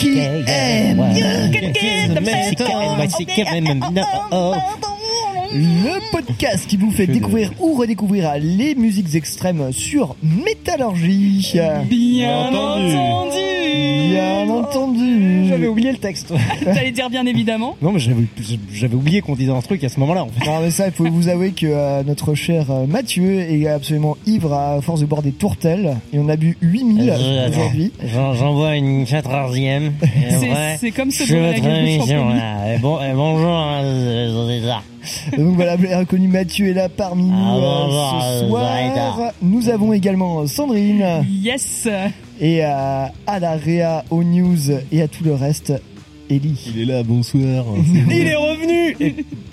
YCKM. Le podcast qui vous fait découvrir ou redécouvrir les musiques extrêmes sur Métallurgie. Bien entendu. Bien entendu. J'avais oublié le texte. T'allais dire bien évidemment. Non, mais j'avais, j'avais oublié qu'on disait un truc à ce moment-là. En fait. Non mais ça, il faut vous avouer que euh, notre cher euh, Mathieu est absolument ivre à force de boire des tourtelles et on a bu 8000 Euh, aujourd'hui. J'en, j'en vois une quatorzième. C'est- c'est comme Je bourrer la bon, bonjour, hein. Donc voilà, vous l'avez reconnu, Mathieu est là parmi nous Ah, euh, bonjour, ce euh, soir. Nous avons également Sandrine Yes. Et euh, à la Réa, aux news et à tout le reste, Ellie. Il est là, bonsoir. Il est revenu.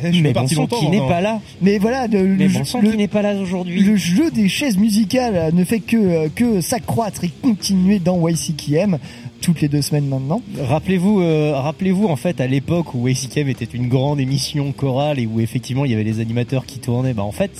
Je suis Mais bon parti sang, longtemps, qui n'est pas là. Mais voilà, le, Mais le bon jeu- sang, le- qui n'est pas là aujourd'hui. le jeu des chaises musicales ne fait que, que s'accroître et continuer dans YCKM toutes les deux semaines maintenant. Rappelez-vous, euh, rappelez-vous en fait à l'époque où ACKM était une grande émission chorale et où effectivement il y avait les animateurs qui tournaient. Bah en fait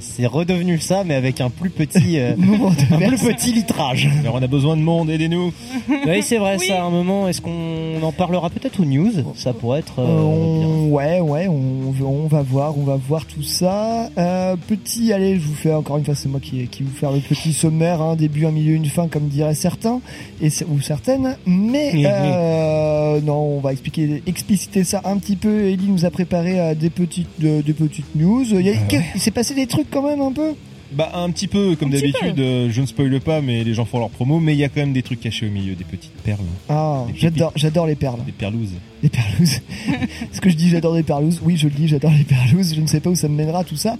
c'est, redevenu ça mais avec un plus petit, euh, un plus petit litrage. Alors on a besoin de monde, aidez-nous. oui c'est vrai Oui. ça. À un moment est-ce qu'on en parlera peut-être aux news? Ça pourrait être. Euh, on- ouais, ouais, on, va- on va voir, on va voir tout ça. Euh, petit, allez, je vous fais encore une fois, c'est moi qui, qui vais vous faire le petit sommaire, hein, début, un milieu, une fin, comme diraient certains et ou certaines. Mais euh, non, on va expliquer, expliciter ça un petit peu. Ellie nous a préparé euh, des petites, de- des petites news. Il, y a- il s'est passé des trucs quand même un peu? Bah un petit peu, comme d'habitude, euh, je ne spoile pas, mais les gens font leur promo, mais il y a quand même des trucs cachés au milieu, des petites perles, Ah, Des j'adore, j'adore les perles. des perlouses. Les perlouses. Ce que je dis, j'adore les perlouses. Oui, je le dis, j'adore les perlouses. Je ne sais pas où ça me mènera tout ça.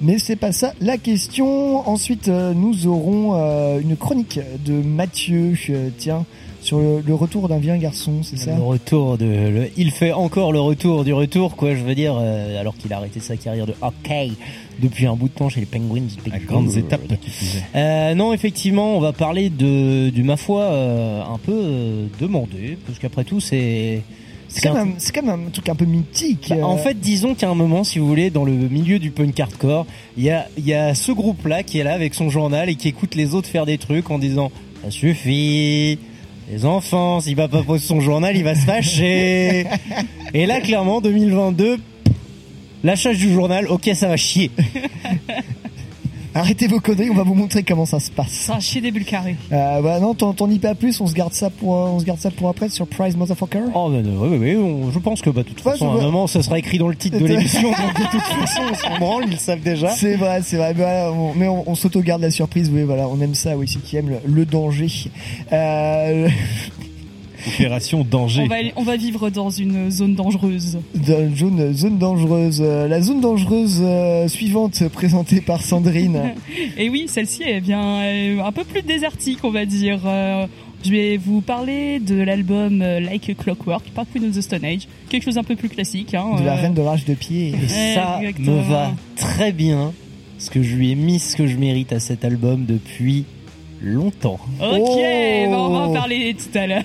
Mais c'est pas ça la question. Ensuite, euh, nous aurons euh, une chronique de Mathieu, euh, tiens, sur le, le retour d'un vieux garçon, c'est ça Le retour de, le- il fait encore le retour du retour, quoi. Je veux dire, euh, alors qu'il a arrêté sa carrière de hockey depuis un bout de temps chez les Penguins. À grandes étapes. Euh, non, effectivement, on va parler de, du ma foi euh, un peu euh, demandé, parce qu'après tout, c'est C'est quand, même- c'est quand même un truc un peu mythique. Bah, euh. En fait, disons qu'à un moment, si vous voulez, dans le milieu du punk hardcore, il y a, il y a ce groupe-là qui est là avec son journal et qui écoute les autres faire des trucs en disant ça suffit. Les enfants, si papa pose son journal, il va se fâcher. et là, clairement, 2022, lâchage du journal, ok, ça va chier. Arrêtez vos conneries, on va vous montrer comment ça se passe. Ça chier des bulles carrées. Euh, voilà, non, t'en t'en dis pas plus, on se garde ça pour, euh, on se garde ça pour après, Surprise Motherfucker. Oh, mais, oui, oui, oui, je pense que, bah, de toute Ouais, façon, ça à un moment, ça sera écrit dans le titre de l'émission, donc de toute façon, on s'en branle, ils le savent déjà. C'est vrai, c'est vrai. Mais, voilà, on, mais on, on s'auto-garde la surprise. Oui, voilà, on aime ça. Oui, c'est qui aime le, le danger. Euh, Opération danger. On va, on va vivre dans une zone dangereuse. dans une zone, zone dangereuse. Euh, La zone dangereuse euh, suivante présentée par Sandrine. Et oui, celle-ci est bien euh, un peu plus désertique, on va dire. Euh, je vais vous parler de l'album Like a Clockwork par Queen of the Stone Age, quelque chose un peu plus classique. Hein, de la euh, reine de rage de pied. Et ça Exactement. me va très bien, parce que je lui ai mis ce que je mérite à cet album depuis longtemps. Ok, Oh. bah, on va en parler tout à l'heure.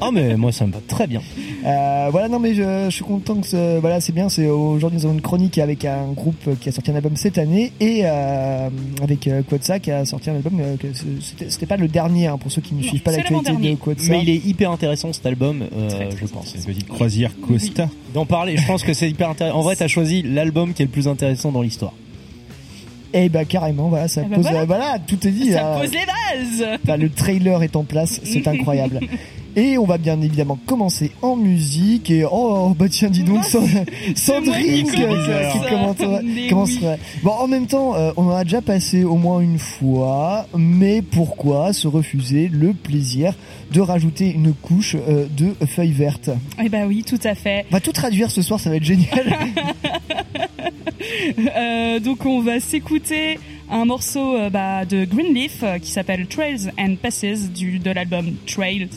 Ah mais moi ça me va très bien. Euh, voilà, non mais je, je suis content que ce- voilà, c'est bien. C'est aujourd'hui nous avons une chronique avec un groupe qui a sorti un album cette année et euh, avec euh, Quotsa qui a sorti un album. euh, que c'était pas le dernier hein, pour ceux qui ne Non, suivent pas l'actualité de. Quotsa. Mais il est hyper intéressant cet album, euh, Très, très, je pense. C'est une petite croisière Costa. D'en parler, je pense que c'est hyper intéressant. En vrai, t'as choisi l'album qui est le plus intéressant dans l'histoire. Et bah carrément, voilà, ça Eh ben pose, voilà. voilà, tout est dit. Ça là. pose les bases. Le trailer est en place, c'est incroyable. Et on va bien évidemment commencer en musique. Et oh, bah tiens, dis donc, Sand- Sandrine qui qui, commence. qui commentera- Mais commencera. Bon, en même temps, euh, on en a déjà passé au moins une fois, mais pourquoi se refuser le plaisir de rajouter une couche euh, de feuilles vertes? Eh bah oui, tout à fait. On va tout traduire ce soir, ça va être génial. Euh, donc on va s'écouter un morceau bah, de Greenleaf qui s'appelle Trails and Passes du, de l'album Trails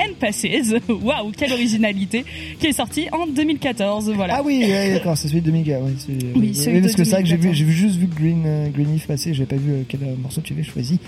and Passes. Waouh, quelle originalité Qui est sorti en 2014. Voilà. ah oui, ouais, d'accord, c'est celui de 2000. Ouais, c'est- Oui, celui oui, de parce que c'est vrai que j'ai vu, 2014. j'ai vu juste vu Green euh, Greenleaf passer, j'avais pas vu euh, quel euh, morceau tu avais choisi.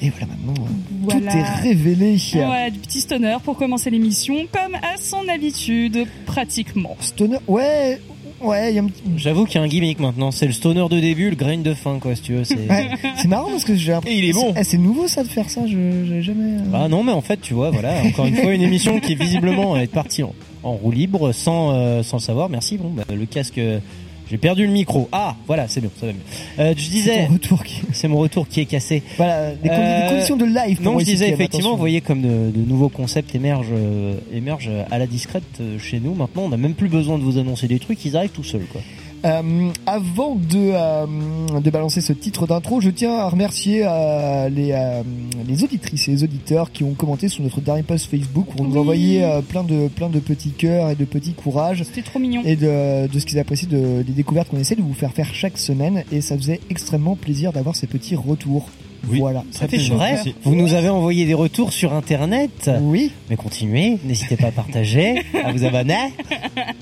Et voilà maintenant, euh, Voilà. tout est révélé. Ouais, du petit stoner pour commencer l'émission, comme à son habitude, pratiquement. Stoner, ouais, Ouais, il y a un. J'avoue qu'il y a un gimmick maintenant. C'est le stoner de début, le grain de fin, quoi, si tu veux. C'est... Ouais, marrant parce que j'ai. Et il est bon. C'est, eh, c'est nouveau ça de faire ça. Je j'avais jamais. euh, Ah non, mais en fait, tu vois, voilà, encore une fois, une émission qui visiblement est partie en, en roue libre sans, euh, sans le savoir. Merci. Bon, bah, le casque, euh, j'ai perdu le micro. Ah, voilà, c'est bien, ça va mieux. Euh, je c'est disais, c'est mon retour qui est cassé. Voilà, les, condi- Euh, conditions de live. Non, je disais effectivement, attention. vous voyez comme de, de nouveaux concepts émergent, euh, émergent à la discrète euh, chez nous. Maintenant, on n'a même plus besoin de vous annoncer des trucs, ils arrivent tout seuls, quoi. Euh, avant de, euh, de balancer ce titre d'intro, je tiens à remercier euh, les, euh, les auditrices et les auditeurs qui ont commenté sur notre dernier post Facebook où on nous Oui. envoyait euh, plein de plein de petits cœurs et de petits courages C'était trop mignon. et de, de ce qu'ils apprécient de, des découvertes qu'on essaie de vous faire faire chaque semaine et ça faisait extrêmement plaisir d'avoir ces petits retours. Oui. Voilà. Ça C'est fait vrai. Vous nous avez envoyé des retours sur Internet. Oui. Mais continuez, n'hésitez pas à partager, à vous abonner.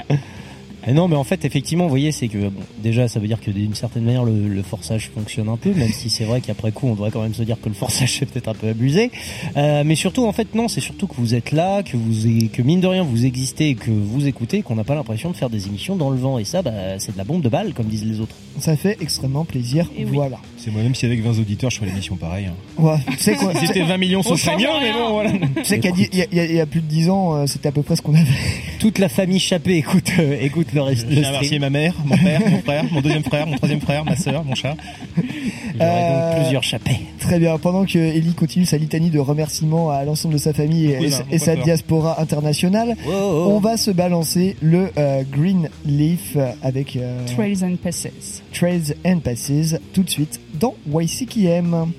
Et non, mais en fait, effectivement, vous voyez, c'est que bon, déjà, ça veut dire que d'une certaine manière, le, le forçage fonctionne un peu, même si c'est vrai qu'après coup, on devrait quand même se dire que le forçage c'est peut-être un peu abusé. Euh, mais surtout, en fait, non, c'est surtout que vous êtes là, que vous, que mine de rien, vous existez, et que vous écoutez, qu'on n'a pas l'impression de faire des émissions dans le vent. Et ça, bah, c'est de la bombe de balle, comme disent les autres. Ça fait extrêmement plaisir. Et oui. Voilà. C'est moi-même si avec 20 auditeurs, je ferais l'émission pareil. Hein. Ouais, tu sais quoi Si c'était 20 millions, ce serait rien. mais bon, voilà. Tu sais qu'il y a dix- il y, a- y a plus de 10 ans, euh, c'était à peu près ce qu'on avait. Toute la famille Chappé écoute, euh, écoute le reste. Je tiens à remercier ma mère, mon père, mon frère, mon deuxième frère, mon troisième frère, ma sœur, mon chat. Il y aurait Euh, donc plusieurs Chappés. Très bien. Pendant que Ellie continue sa litanie de remerciements à l'ensemble de sa famille et, sa- et diaspora internationale, Oh, oh. on va se balancer le euh, Green Leaf avec euh, Trails and Passes. Trails and Passes tout de suite dans YCKM.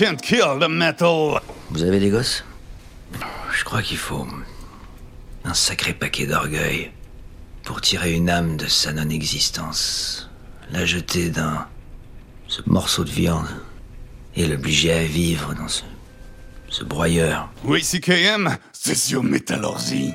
Can't kill the metal. Vous avez des gosses? Je crois qu'il faut un sacré paquet d'orgueil pour tirer une âme de sa non-existence, la jeter dans ce morceau de viande et l'obliger à vivre dans ce, ce broyeur. Oui, CKM, c'est sur Métallurgie.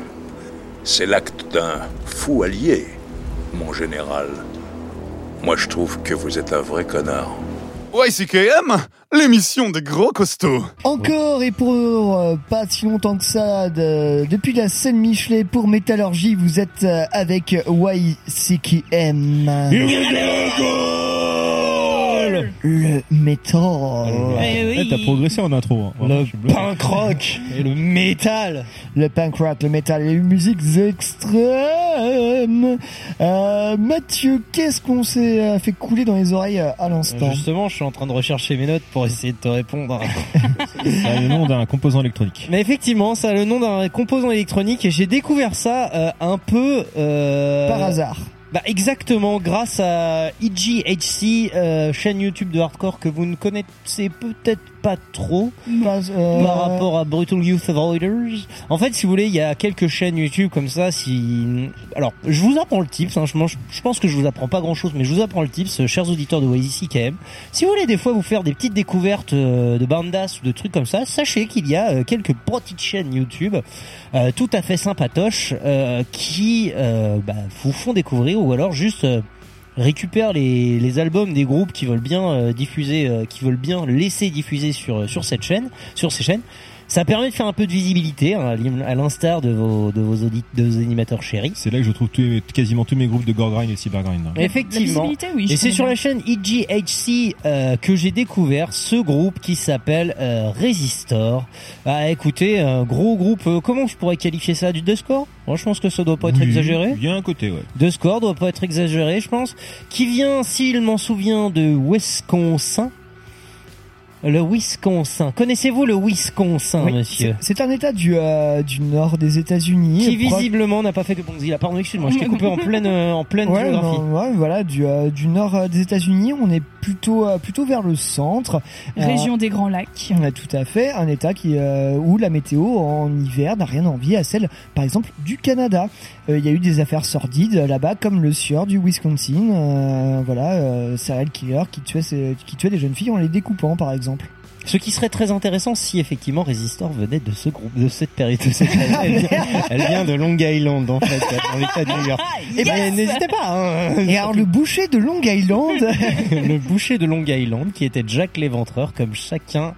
C'est l'acte d'un fou allié, mon général. Moi, je trouve que vous êtes un vrai connard. YCKM, l'émission des gros costauds. Encore et pour euh, pas si longtemps que ça, de- depuis la scène Michelet pour Métallurgie, vous êtes euh, avec YCKM. Le métal. Eh oui. Eh, T'as progressé en intro. hein. Vraiment, Le je suis bluffé. punk rock et le métal. Le punk rock, le métal, les musiques extrêmes. Euh, Mathieu, qu'est-ce qu'on s'est euh, fait couler dans les oreilles euh, à l'instant? Justement, je suis en train de rechercher mes notes pour essayer de te répondre. Ça a le nom d'un composant électronique. Mais effectivement, ça a le nom d'un composant électronique et j'ai découvert ça euh, un peu euh, Par hasard. Bah exactement, grâce à EGHC, euh, chaîne YouTube de hardcore que vous ne connaissez peut-être pas trop Pas, euh, par rapport à Brutal Youth Avoiders. En fait, si vous voulez, il y a quelques chaînes YouTube comme ça. Si alors, je vous apprends le tips. Hein, je, je pense que je vous apprends pas grand-chose, mais je vous apprends le tips, euh, chers auditeurs de YCKM. Si vous voulez des fois vous faire des petites découvertes euh, de bandas ou de trucs comme ça, sachez qu'il y a quelques petites chaînes YouTube euh, tout à fait sympatoches euh, qui euh, bah, vous font découvrir ou alors juste euh, récupèrent les, albums des groupes qui veulent bien euh, diffuser, euh, qui veulent bien laisser diffuser sur cette chaîne, sur ces chaînes. Ça permet de faire un peu de visibilité, hein, à à l'instar de vos de vos audit, de vos animateurs chéris. C'est là que je trouve tous quasiment tous mes groupes de Gore Grind et Cyber Grind. hein. Effectivement. La visibilité, oui. Et c'est sur bien. la chaîne EGHC euh, que j'ai découvert ce groupe qui s'appelle euh, Resistor. Ah, écoutez, un gros groupe. euh, comment je pourrais qualifier ça? Du deathcore Moi, je pense que ça doit pas être Oui, exagéré. Il y a un côté, ouais. Deathcore doit pas être exagéré, je pense. Qui vient, s'il m'en souvient, de Wisconsin. Le Wisconsin. Connaissez-vous le Wisconsin, Oui, monsieur c'est- un état du, euh, du nord des États-Unis. Qui visiblement n'a pas fait que Bonzilla. Pardon, excuse-moi, je t'ai coupé en pleine, euh, en pleine Ouais, géographie. non, ouais, voilà, du, euh, du nord euh, des États-Unis, on est plutôt euh, plutôt vers le centre. Euh, Région des Grands Lacs. on a tout à fait un état qui euh, où la météo en hiver n'a rien à envier à celle, par exemple, du Canada. Euh, Il y a eu des affaires sordides euh, là-bas, comme le sieur du Wisconsin, euh, voilà, euh, serial killer qui tuait qui tuait des jeunes filles en les découpant, par exemple. Ce qui serait très intéressant si effectivement Resistor venait de ce groupe, de cette période, de cette période. Elle, vient, elle vient de Long Island en fait, dans l'état de New York. Et ben n'hésitez pas. Hein. Et alors le boucher de Long Island, le boucher de Long Island qui était Jack l'Éventreur comme chacun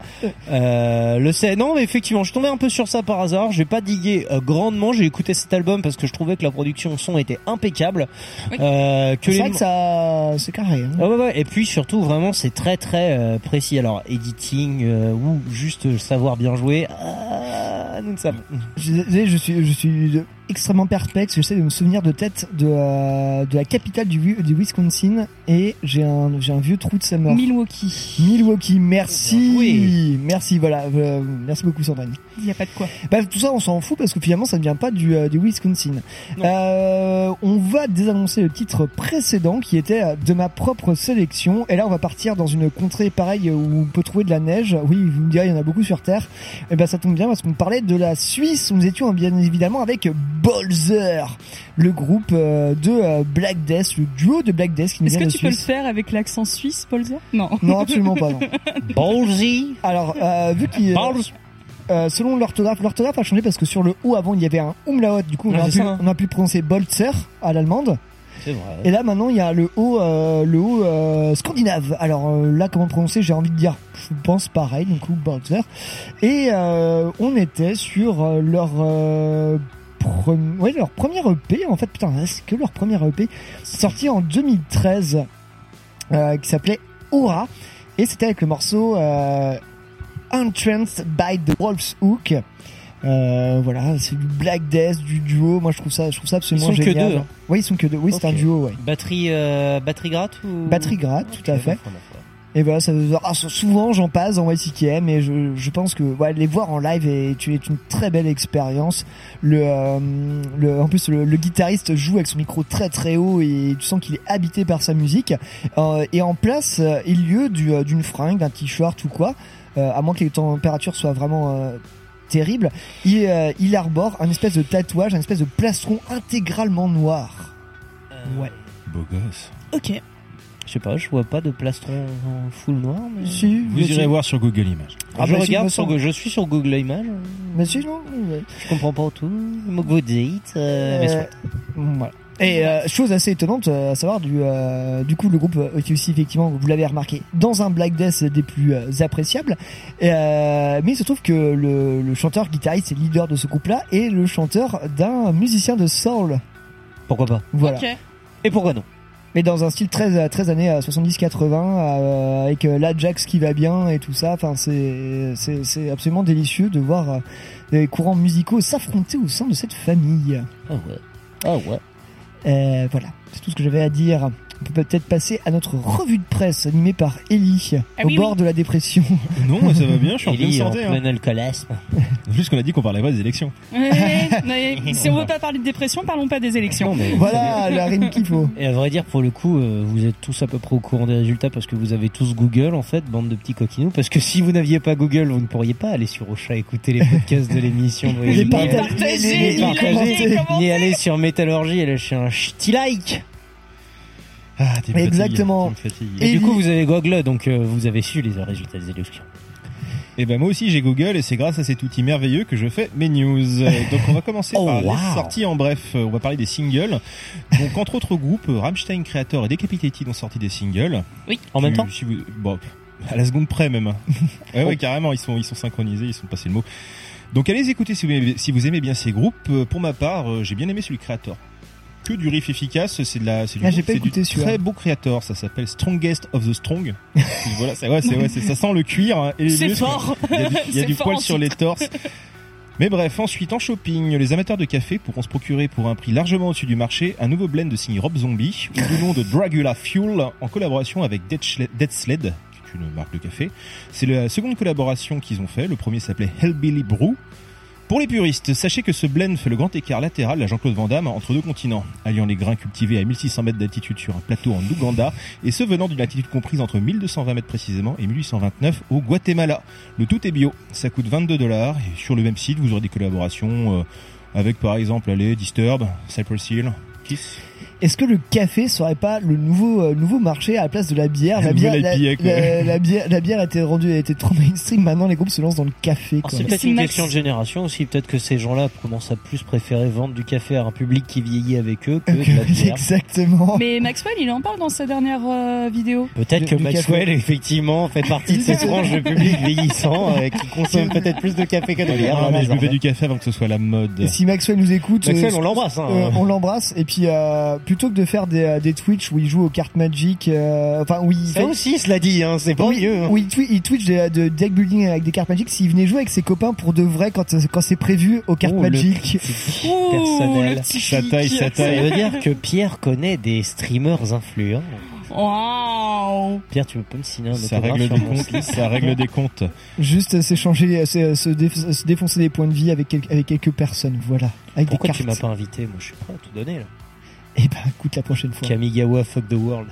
euh, le sait. Non mais effectivement je tombé un peu sur ça par hasard, j'ai pas digué euh, grandement, j'ai écouté cet album parce que je trouvais que la production son était impeccable. Oui. Euh, que c'est vrai que ça, c'est carré. hein. ah ouais, ouais. Et puis surtout vraiment c'est très très euh, précis. Alors editing euh, ou juste savoir bien jouer, ah, nous ne savons. Je, je suis, je suis extrêmement perplexe. J'essaie de me souvenir de tête de, euh, de la capitale du, du Wisconsin et j'ai un, j'ai un vieux trou de sa mort. Milwaukee. Milwaukee, merci, Bien merci, voilà, euh, merci beaucoup Sandrine. Il n'y a pas de quoi. Bah, tout ça, on s'en fout parce que finalement, ça ne vient pas du, euh, du Wisconsin. Euh, on va désannoncer le titre précédent qui était de ma propre sélection. Et là, on va partir dans une contrée pareille où on peut trouver de la neige. Oui, vous me direz, il y en a beaucoup sur Terre. Et ben, ça tombe bien parce qu'on parlait de la Suisse. Où nous étions bien évidemment avec Bolzer, le groupe euh, de euh, Black Death, le duo de Black Death qui nous Est-ce que de tu peux le faire avec l'accent suisse, Polzer Non. Non, absolument pas. Non. Ballsy. Alors, euh, vu qu'il. Euh, selon l'orthographe, l'orthographe a changé parce que sur le O avant il y avait un umlaut, du coup on, Ouais, a pu, on a pu le prononcer Bolzer à l'allemande. C'est vrai. Et là maintenant il y a le O, euh, le O euh, scandinave. Alors euh, là comment prononcer? J'ai envie de dire, je pense pareil, du coup Bolzer. Et euh, on était sur euh, leur pre- ouais, leur première EP en fait. Putain, c'est que leur première EP sorti en 2013 euh, qui s'appelait Aura et c'était avec le morceau euh, Entranced by the Wolf's Hook. Euh, voilà, c'est du Black Death, du duo. Moi, je trouve ça, je trouve ça absolument Ils sont que génial. deux, hein. Oui, ils sont que deux. Oui, c'est un duo, ouais. Batterie, euh, batterie gratte ou Batterie gratte, tout à fait. Et voilà, ça ah, souvent j'en passe en YCKM et je, je pense que ouais, les voir en live est, est une très belle expérience. Le, euh, le, en plus le, le, guitariste joue avec son micro très très haut et tu sens qu'il est habité par sa musique. Euh, et en place, euh, il lieu du, euh, d'une fringue, d'un t-shirt ou quoi, euh, à moins que les températures soient vraiment terribles, il, il arbore un espèce de tatouage, un espèce de plastron intégralement noir. Ouais. Beau gosse. Ok. Je sais pas, je vois pas de plastron en full noir. Mais... Si, Vous irez voir sur Google Images. Ah, je bah, regarde sur, semble. je suis sur Google Images. Mais si, non. ouais. Je comprends pas tout. Le mot que vous dites. euh, mais Euh, soit. voilà. Et euh, chose assez étonnante, euh, à savoir du euh, du coup le groupe euh, aussi effectivement, vous l'avez remarqué, dans un Black Death des plus euh, appréciables. Euh, mais il se trouve que le, le chanteur guitariste et leader de ce groupe-là est le chanteur d'un musicien de soul. Pourquoi pas? Voilà. Ok. Et pourquoi non? Mais dans un style très très années 70-80 euh, avec euh, l'Ajax qui va bien et tout ça. Enfin c'est c'est c'est absolument délicieux de voir euh, les courants musicaux s'affronter au sein de cette famille. Ah ouais. Ah ouais. Euh, voilà, c'est tout ce que j'avais à dire. On peut peut-être passer à notre revue de presse animée par Ellie, Ah au oui, bord oui. de la dépression. Non, moi, ça va bien, je suis en pleine santé. Hein. plein alcoolisme. Juste qu'on a dit qu'on parlait pas des élections. Ouais, ouais. si on veut pas parler de dépression, parlons pas des élections. Non, mais voilà la rime qu'il faut. Et à vrai dire, pour le coup, euh, vous êtes tous à peu près au courant des résultats parce que vous avez tous Google, en fait, bande de petits coquinous. Parce que si vous n'aviez pas Google, vous ne pourriez pas aller sur Ocha écouter les podcasts de l'émission. Ni- aller sur Métallurgie et lâcher un ch'ti like. Ah, t'es fatigué, Exactement. fatigues. Et, Et du coup, vous avez Google, donc euh, vous avez su les résultats des élections. Et ben moi aussi j'ai Google et c'est grâce à cet outil merveilleux que je fais mes news. Donc on va commencer Oh, par wow. les sorties en bref. On va parler des singles. Donc entre autres groupes, Rammstein Creator et Decapitated ont sorti des singles. En même temps si vous- bon, à la seconde près même. ouais, ouais, carrément, ils sont ils sont synchronisés, ils sont passés le mot. Donc allez écouter si vous aimez, si vous aimez bien ces groupes. Euh, Pour ma part, euh, j'ai bien aimé celui Creator. Que du riff efficace, c'est de la, c'est du, Ah, j'ai pas c'est du très beau Creator. Ça s'appelle Strongest of the Strong. voilà, c'est ouais, c'est ouais, c'est- ça sent le cuir hein, et les C'est muscles. fort. Il y a du, y a poil sur les torses. Mais bref, ensuite en shopping, les amateurs de café pourront se procurer pour un prix largement au-dessus du marché un nouveau blend de signé Rob Zombie ou du nom de Dragula Fuel en collaboration avec Dead, Schle- Dead Sled, qui est une marque de café. C'est la seconde collaboration qu'ils ont fait. Le premier s'appelait Hellbilly Brew. Pour les puristes, sachez que ce blend fait le grand écart latéral à Jean-Claude Van Damme entre deux continents, alliant les grains cultivés à 1600 mètres d'altitude sur un plateau en Ouganda et ceux venant d'une altitude comprise entre 1220 mètres précisément et 1829 au Guatemala. Le tout est bio, ça coûte 22 dollars et sur le même site vous aurez des collaborations euh, avec par exemple allez, Disturb, Cypress Hill, Kiss. Est-ce que le café serait pas le nouveau euh, nouveau marché à la place de la bière? La bière, la, IPA, quoi. la- la bière, la bière a été rendue, a été trop mainstream. Maintenant, les groupes se lancent dans le café. Alors, Quoi. C'est peut-être C'est une Max. question de génération aussi. Peut-être que ces gens-là commencent à plus préférer vendre du café à un public qui vieillit avec eux que de la bière. Exactement. Mais Maxwell, il en parle dans sa dernière euh, vidéo. Peut-être Du- que du Maxwell, café. effectivement, fait partie de cette tranche de public vieillissant euh, qui consomme peut-être plus de café que de bière. Ah, mais je buvais du café avant que ce soit la mode. Et si Maxwell nous écoute, Maxwell, euh, on l'embrasse. Hein. Euh, on l'embrasse et puis euh, plutôt que de faire des, euh, des Twitch où il joue aux cartes Magic, euh, enfin où il Ça aussi, cela dit, hein, c'est pas oui, mieux. hein. où il, twi- il Twitch de, de deck building avec des cartes Magic, s'il venait jouer avec ses copains pour de vrai quand quand c'est prévu aux cartes Oh, le Magic. le personnel. petit Ça taille, ça Ça taille. veut dire que Pierre connaît des streamers influents. Waouh. Pierre, tu peux me signer un Ça règle des comptes, ça règle des comptes. Juste s'échanger, se, se, déf- se défoncer des points de vie avec, quel- avec quelques personnes, voilà, avec Pourquoi des tu m'as pas invité Moi, je suis prêt à tout donner. Là. Eh ben, écoute la prochaine fois. Kamigawa, fuck the world.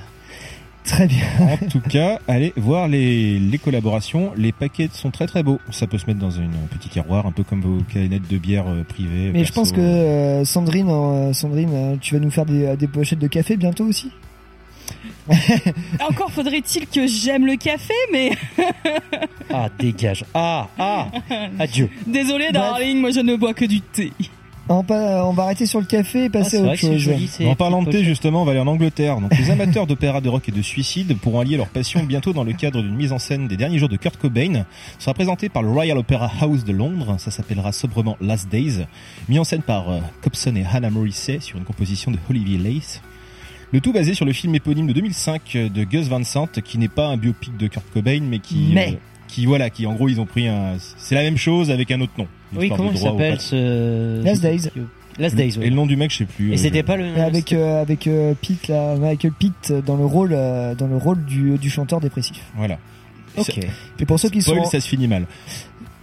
Très bien. En tout cas, allez voir les, les collaborations. Les paquets sont très très beaux. Ça peut se mettre dans une petit tiroir, un peu comme vos canettes de bière euh, privées. Mais je pense que euh, Sandrine, euh, Sandrine, euh, tu vas nous faire des, des pochettes de café bientôt aussi? Encore faudrait-il que j'aime le café, mais Ah, dégage. Ah, ah, adieu. désolé, Bref. darling, moi je ne bois que du thé. On, pa- on va arrêter sur le café et Ah, passer c'est à autre chose. joli. En parlant de thé, justement, on va aller en Angleterre. Donc, les amateurs d'opéra, de rock et de suicide pourront allier leur passion bientôt dans le cadre d'une mise en scène des derniers jours de Kurt Cobain. Ce sera présenté par le Royal Opera House de Londres. Ça s'appellera sobrement Last Days. Mis en scène par euh, Cobson et Hannah Morrissey sur une composition de Olivier Lace. Le tout basé sur le film éponyme de 2005 de Gus Van Sant, qui n'est pas un biopic de Kurt Cobain, mais qui, Mais. euh, qui voilà, qui en gros ils ont pris un, c'est la même chose avec un autre nom. Oui, comment il s'appelle ce... Last Days. Last Days. Et oui. le nom du mec, je sais plus. Et euh, c'était je- pas le. Et avec euh, avec euh, Pete là, Michael Pete dans le rôle euh, dans le rôle du, du chanteur dépressif. Voilà. Ok. Et pour ceux qui Spoil, sont ça se finit mal.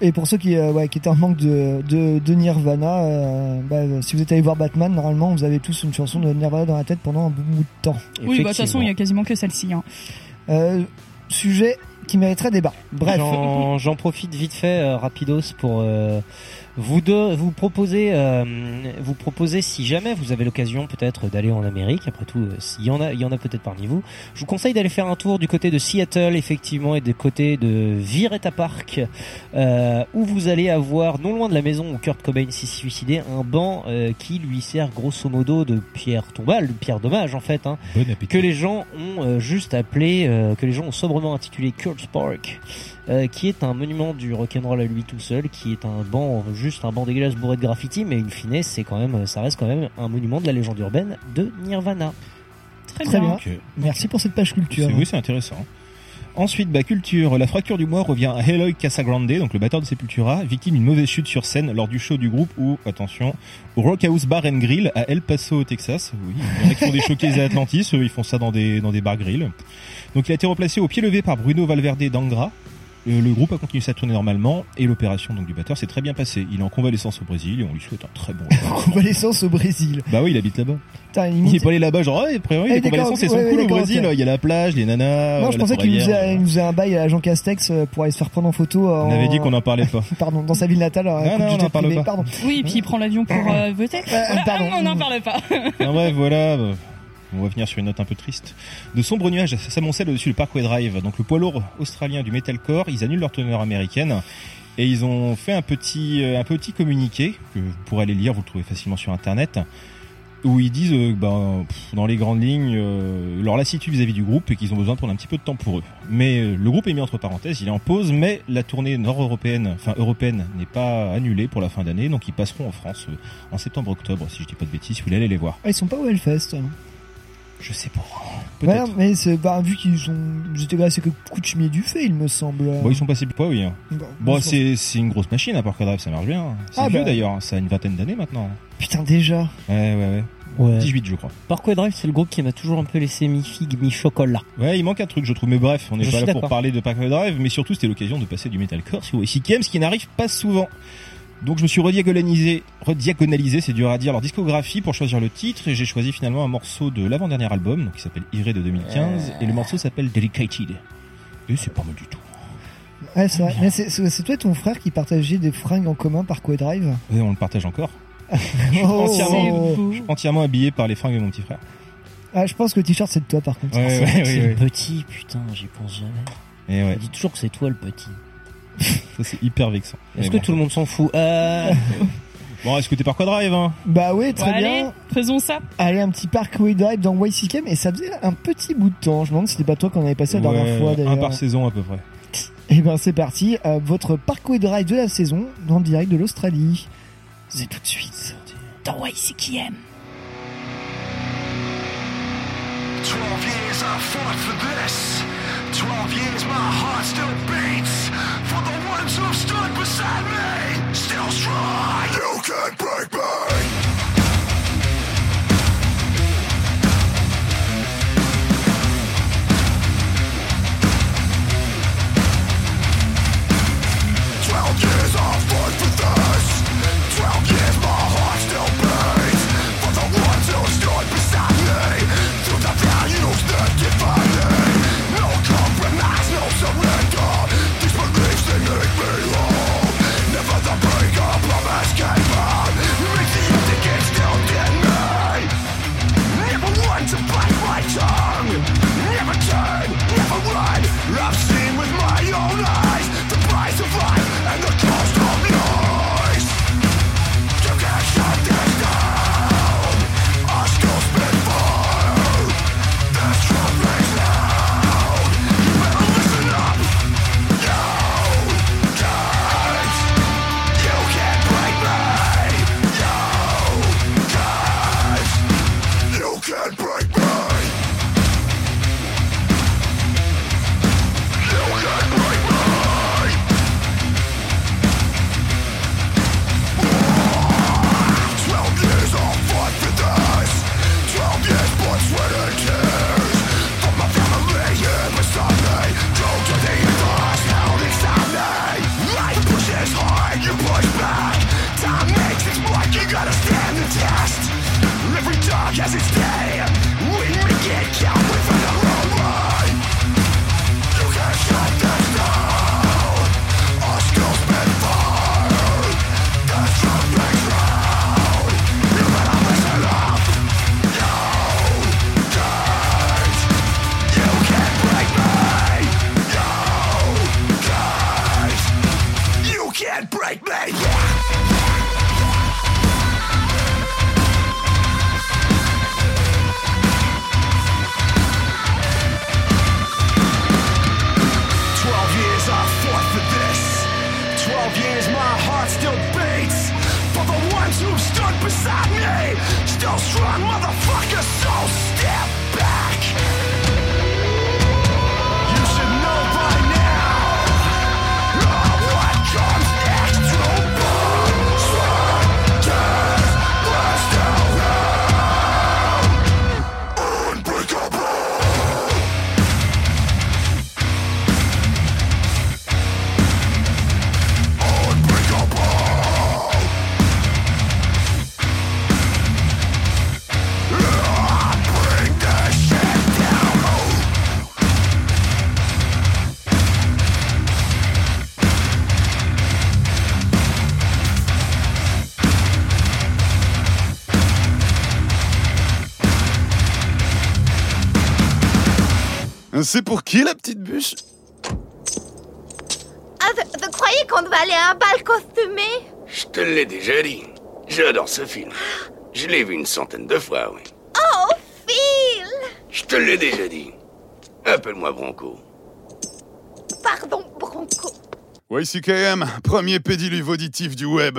et pour ceux qui euh, ouais, qui étaient en manque de de, de Nirvana, euh, bah, si vous êtes allé voir Batman, normalement vous avez tous une chanson de Nirvana dans la tête pendant un bon bout de temps. Oui, bah, de toute façon, il y a quasiment que celle-ci. Hein. Euh, sujet qui mériterait débat. Bref. J'en profite vite fait, euh, rapidos, pour euh, vous deux, vous proposer, euh, vous proposer si jamais vous avez l'occasion peut-être d'aller en Amérique. Après tout, euh, s'il y en a, il y en a peut-être parmi vous. Je vous conseille d'aller faire un tour du côté de Seattle, effectivement, et du côté de Vireta Park, euh, où vous allez avoir, non loin de la maison où Kurt Cobain s'est suicidé, un banc euh, qui lui sert grosso modo de pierre tombale, de pierre dommage en fait. Hein, Bon que les gens ont euh, juste appelé, euh, que les gens ont sobrement intitulé Kurt's Park, euh, qui est un monument du rock'n'roll à lui tout seul, qui est un banc, juste un banc dégueulasse bourré de graffiti, mais in fine, c'est quand même, ça reste quand même un monument de la légende urbaine de Nirvana. Très, Très bien. Merci pour cette page culture. Oui, c'est intéressant. Ensuite, bah, culture. La fracture du mois revient à Eloy Casagrande, donc le batteur de Sepultura, victime d'une mauvaise chute sur scène lors du show du groupe ou, attention, au Rockhouse Bar and Grill à El Paso, au Texas. Oui, il y en a qui font des showcases à Atlantis, eux, ils font ça dans des, dans des bars grill. Donc il a été remplacé au pied levé par Bruno Valverde d'Angra. Euh, Le groupe a continué sa tournée normalement et l'opération donc du batteur s'est très bien passée. Il est en convalescence au Brésil et on lui souhaite un très bon. Convalescence au Brésil. bah oui, il habite là-bas. Putain, Il limite- est pas allé là-bas genre ouais, a priori Ah, les d'accord, convalescences elles sont ouais, cool au d'accord, Brésil. ok. Il y a la plage, les nanas. Non, euh, je la pensais qu'il nous, faisait, il nous faisait un bail à Jean Castex euh, pour aller se faire prendre en photo. euh, On en- avait dit qu'on en parlait pas. Pardon, dans sa ville natale. euh, Non, non, du on en jet parle privé, pas. Pardon. Oui, puis il prend l'avion pour euh, voter. Voilà, pardon. on n'en parle pas. En bref, voilà. euh, On va venir sur une note un peu triste. De sombres nuages s'amoncellent au-dessus du Parkway Drive. Donc le poids lourd australien du metalcore, ils annulent leur teneur américaine. Et ils ont fait un petit, euh, un petit communiqué, que vous pourrez aller lire, vous le trouvez facilement sur internet, où ils disent, euh, pff, dans les grandes lignes, euh, leur lassitude vis-à-vis du groupe et qu'ils ont besoin de prendre un petit peu de temps pour eux. Mais le groupe est mis entre parenthèses, il est en pause, mais la tournée nord-européenne, enfin européenne, n'est pas annulée pour la fin d'année, donc ils passeront en France en septembre-octobre, si je dis pas de bêtises, vous aller les voir. Ah, ils sont pas au Hellfest. Je sais pas. Peut-être. mais c'est bah, vu qu'ils sont, ils étaient là, c'est que du fait, il me semble. Bon, ils sont passés quoi, oui. hein. Bon, c'est c'est une grosse machine à Park Drive, ça marche bien. C'est Ah, vieux bah. d'ailleurs, ça a une vingtaine d'années maintenant. Putain, déjà. Ouais, ouais, ouais. Ouais. 18, je crois. Parkway Drive, c'est le groupe qui m'a toujours un peu laissé mi-figue, mi-chocolat. Ouais, il manque un truc, je trouve. Mais bref, on n'est pas là pour parler de Parkway Drive, mais surtout, c'était l'occasion de passer du metalcore sur Games, ce qui n'arrive pas souvent. Donc, je me suis rediagonalisé, rediagonalisé, c'est dur à dire, leur discographie pour choisir le titre, et j'ai choisi finalement un morceau de l'avant-dernier album, donc, qui s'appelle Iré de 2015, et le morceau s'appelle Dedicated. Et c'est pas mal du tout. Ouais, c'est vrai. Mais c'est- toi et ton frère qui partageaient des fringues en commun par Quay Drive. Ouais, on le partage encore. Oh. entièrement- habillé par les fringues de mon petit frère. Ah, je pense que le t-shirt c'est de toi par contre. Ouais, c'est ouais, vrai que ouais, c'est ouais. le petit, putain, j'y pense jamais. Et ouais, On dit toujours que c'est toi le petit. ça c'est hyper vexant. Est-ce que tout le monde s'en fout euh... Bon, est-ce que t'es par quoi drive, hein Bah ouais, très Bon, bien. Allez, faisons ça. Allez, un petit Parkway Drive dans YCKM et ça faisait un petit bout de temps. Je me demande si c'était pas toi qu'on avait passé la dernière fois Un d'ailleurs. par saison à peu près. Et ben c'est parti, euh, votre Parkway Drive de la saison dans le direct de l'Australie. C'est tout de suite. Dans YCKM. 12 years I fought for this. 12 years my heart still beats. For the ones who've stood beside me, still strong. You can't break me. C'est pour qui la petite bûche? Ah, vous, vous croyez qu'on devait aller à un bal costumé? Je te l'ai déjà dit. J'adore ce film. Je l'ai vu une centaine de fois, oui. Oh, Phil Je te l'ai déjà dit. Appelle-moi Bronco. Pardon, Bronco. YCKM, premier pédiluve auditif du web.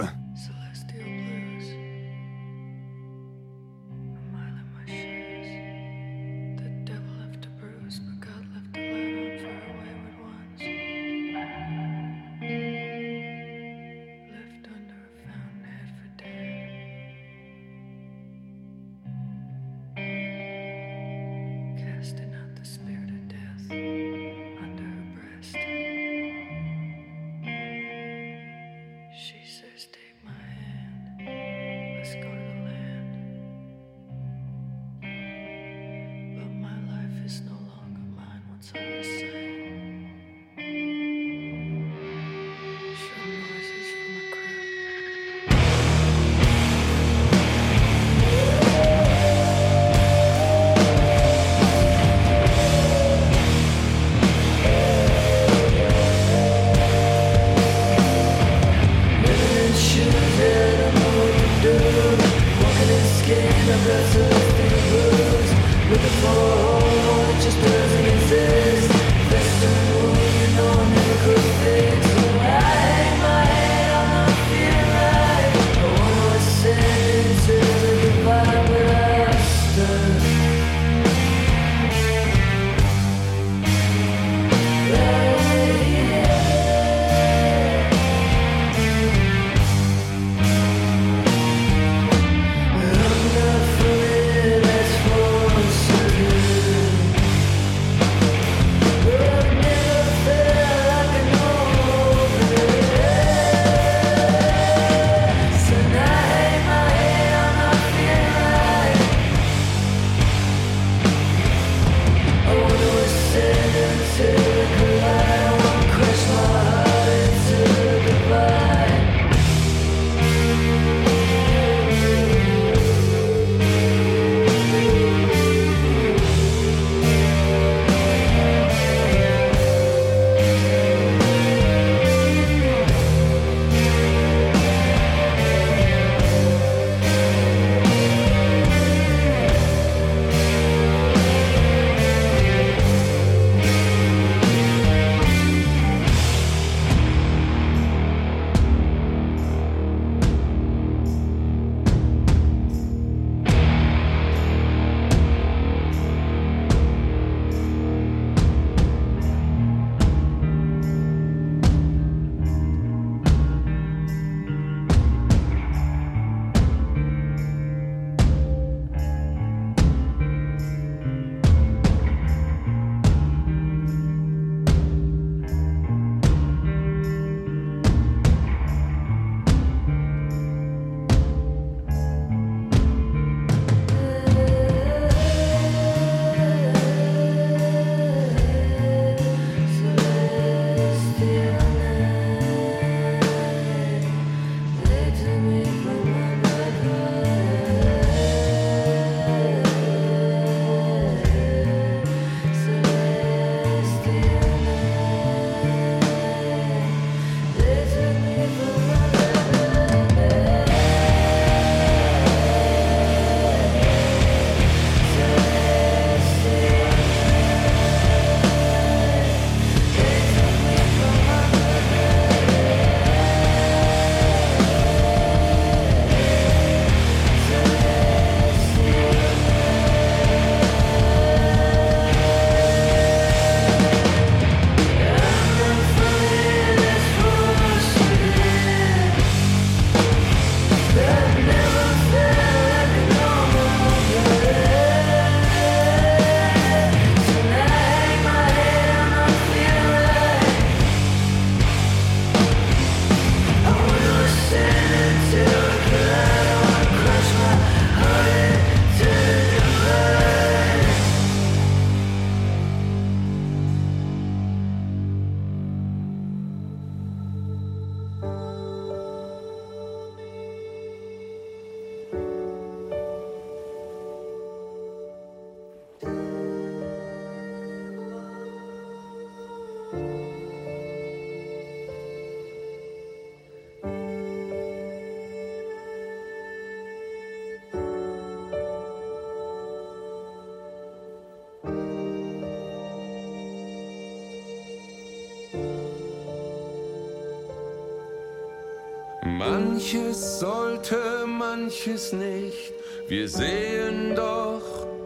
Manches sollte, manches nicht. Wir sehen doch,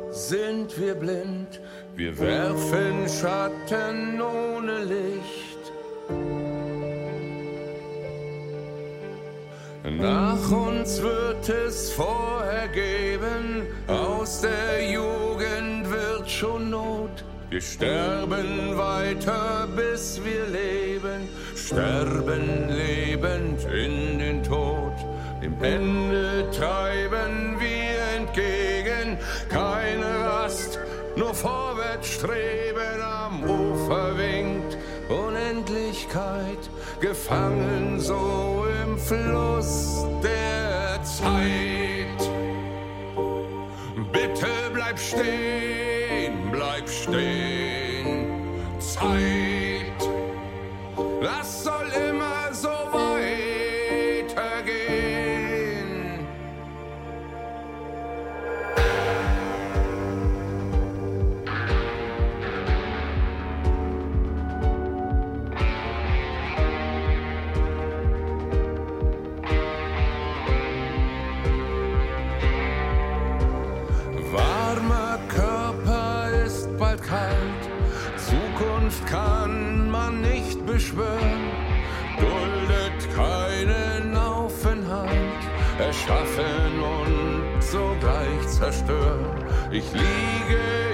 sind wir blind. Wir werfen Schatten ohne Licht. Nach uns wird es vorher geben, aus der Jugend wird schon Not. Wir sterben weiter, bis wir leben, sterben lebend in den Tod. Dem Ende treiben wir entgegen, keine Rast, nur vorwärts streben am Ufer winkt Unendlichkeit, gefangen so im Fluss der Zeit. Bitte bleib stehen, bleib stehen, Zeit. Erschaffen und sogleich zerstören. Ich liege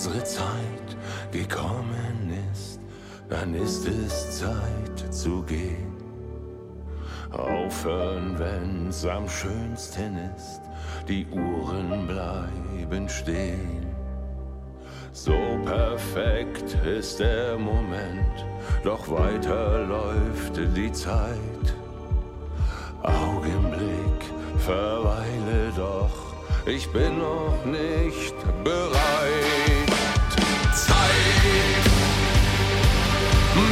unsere Zeit gekommen ist, dann ist es Zeit zu gehen. Aufhören, wenn's am schönsten ist, die Uhren bleiben stehen. So perfekt ist der Moment, doch weiter läuft die Zeit. Augenblick, verweile doch, ich bin noch nicht bereit. Zeit,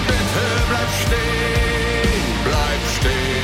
bitte bleib stehen, bleib stehen.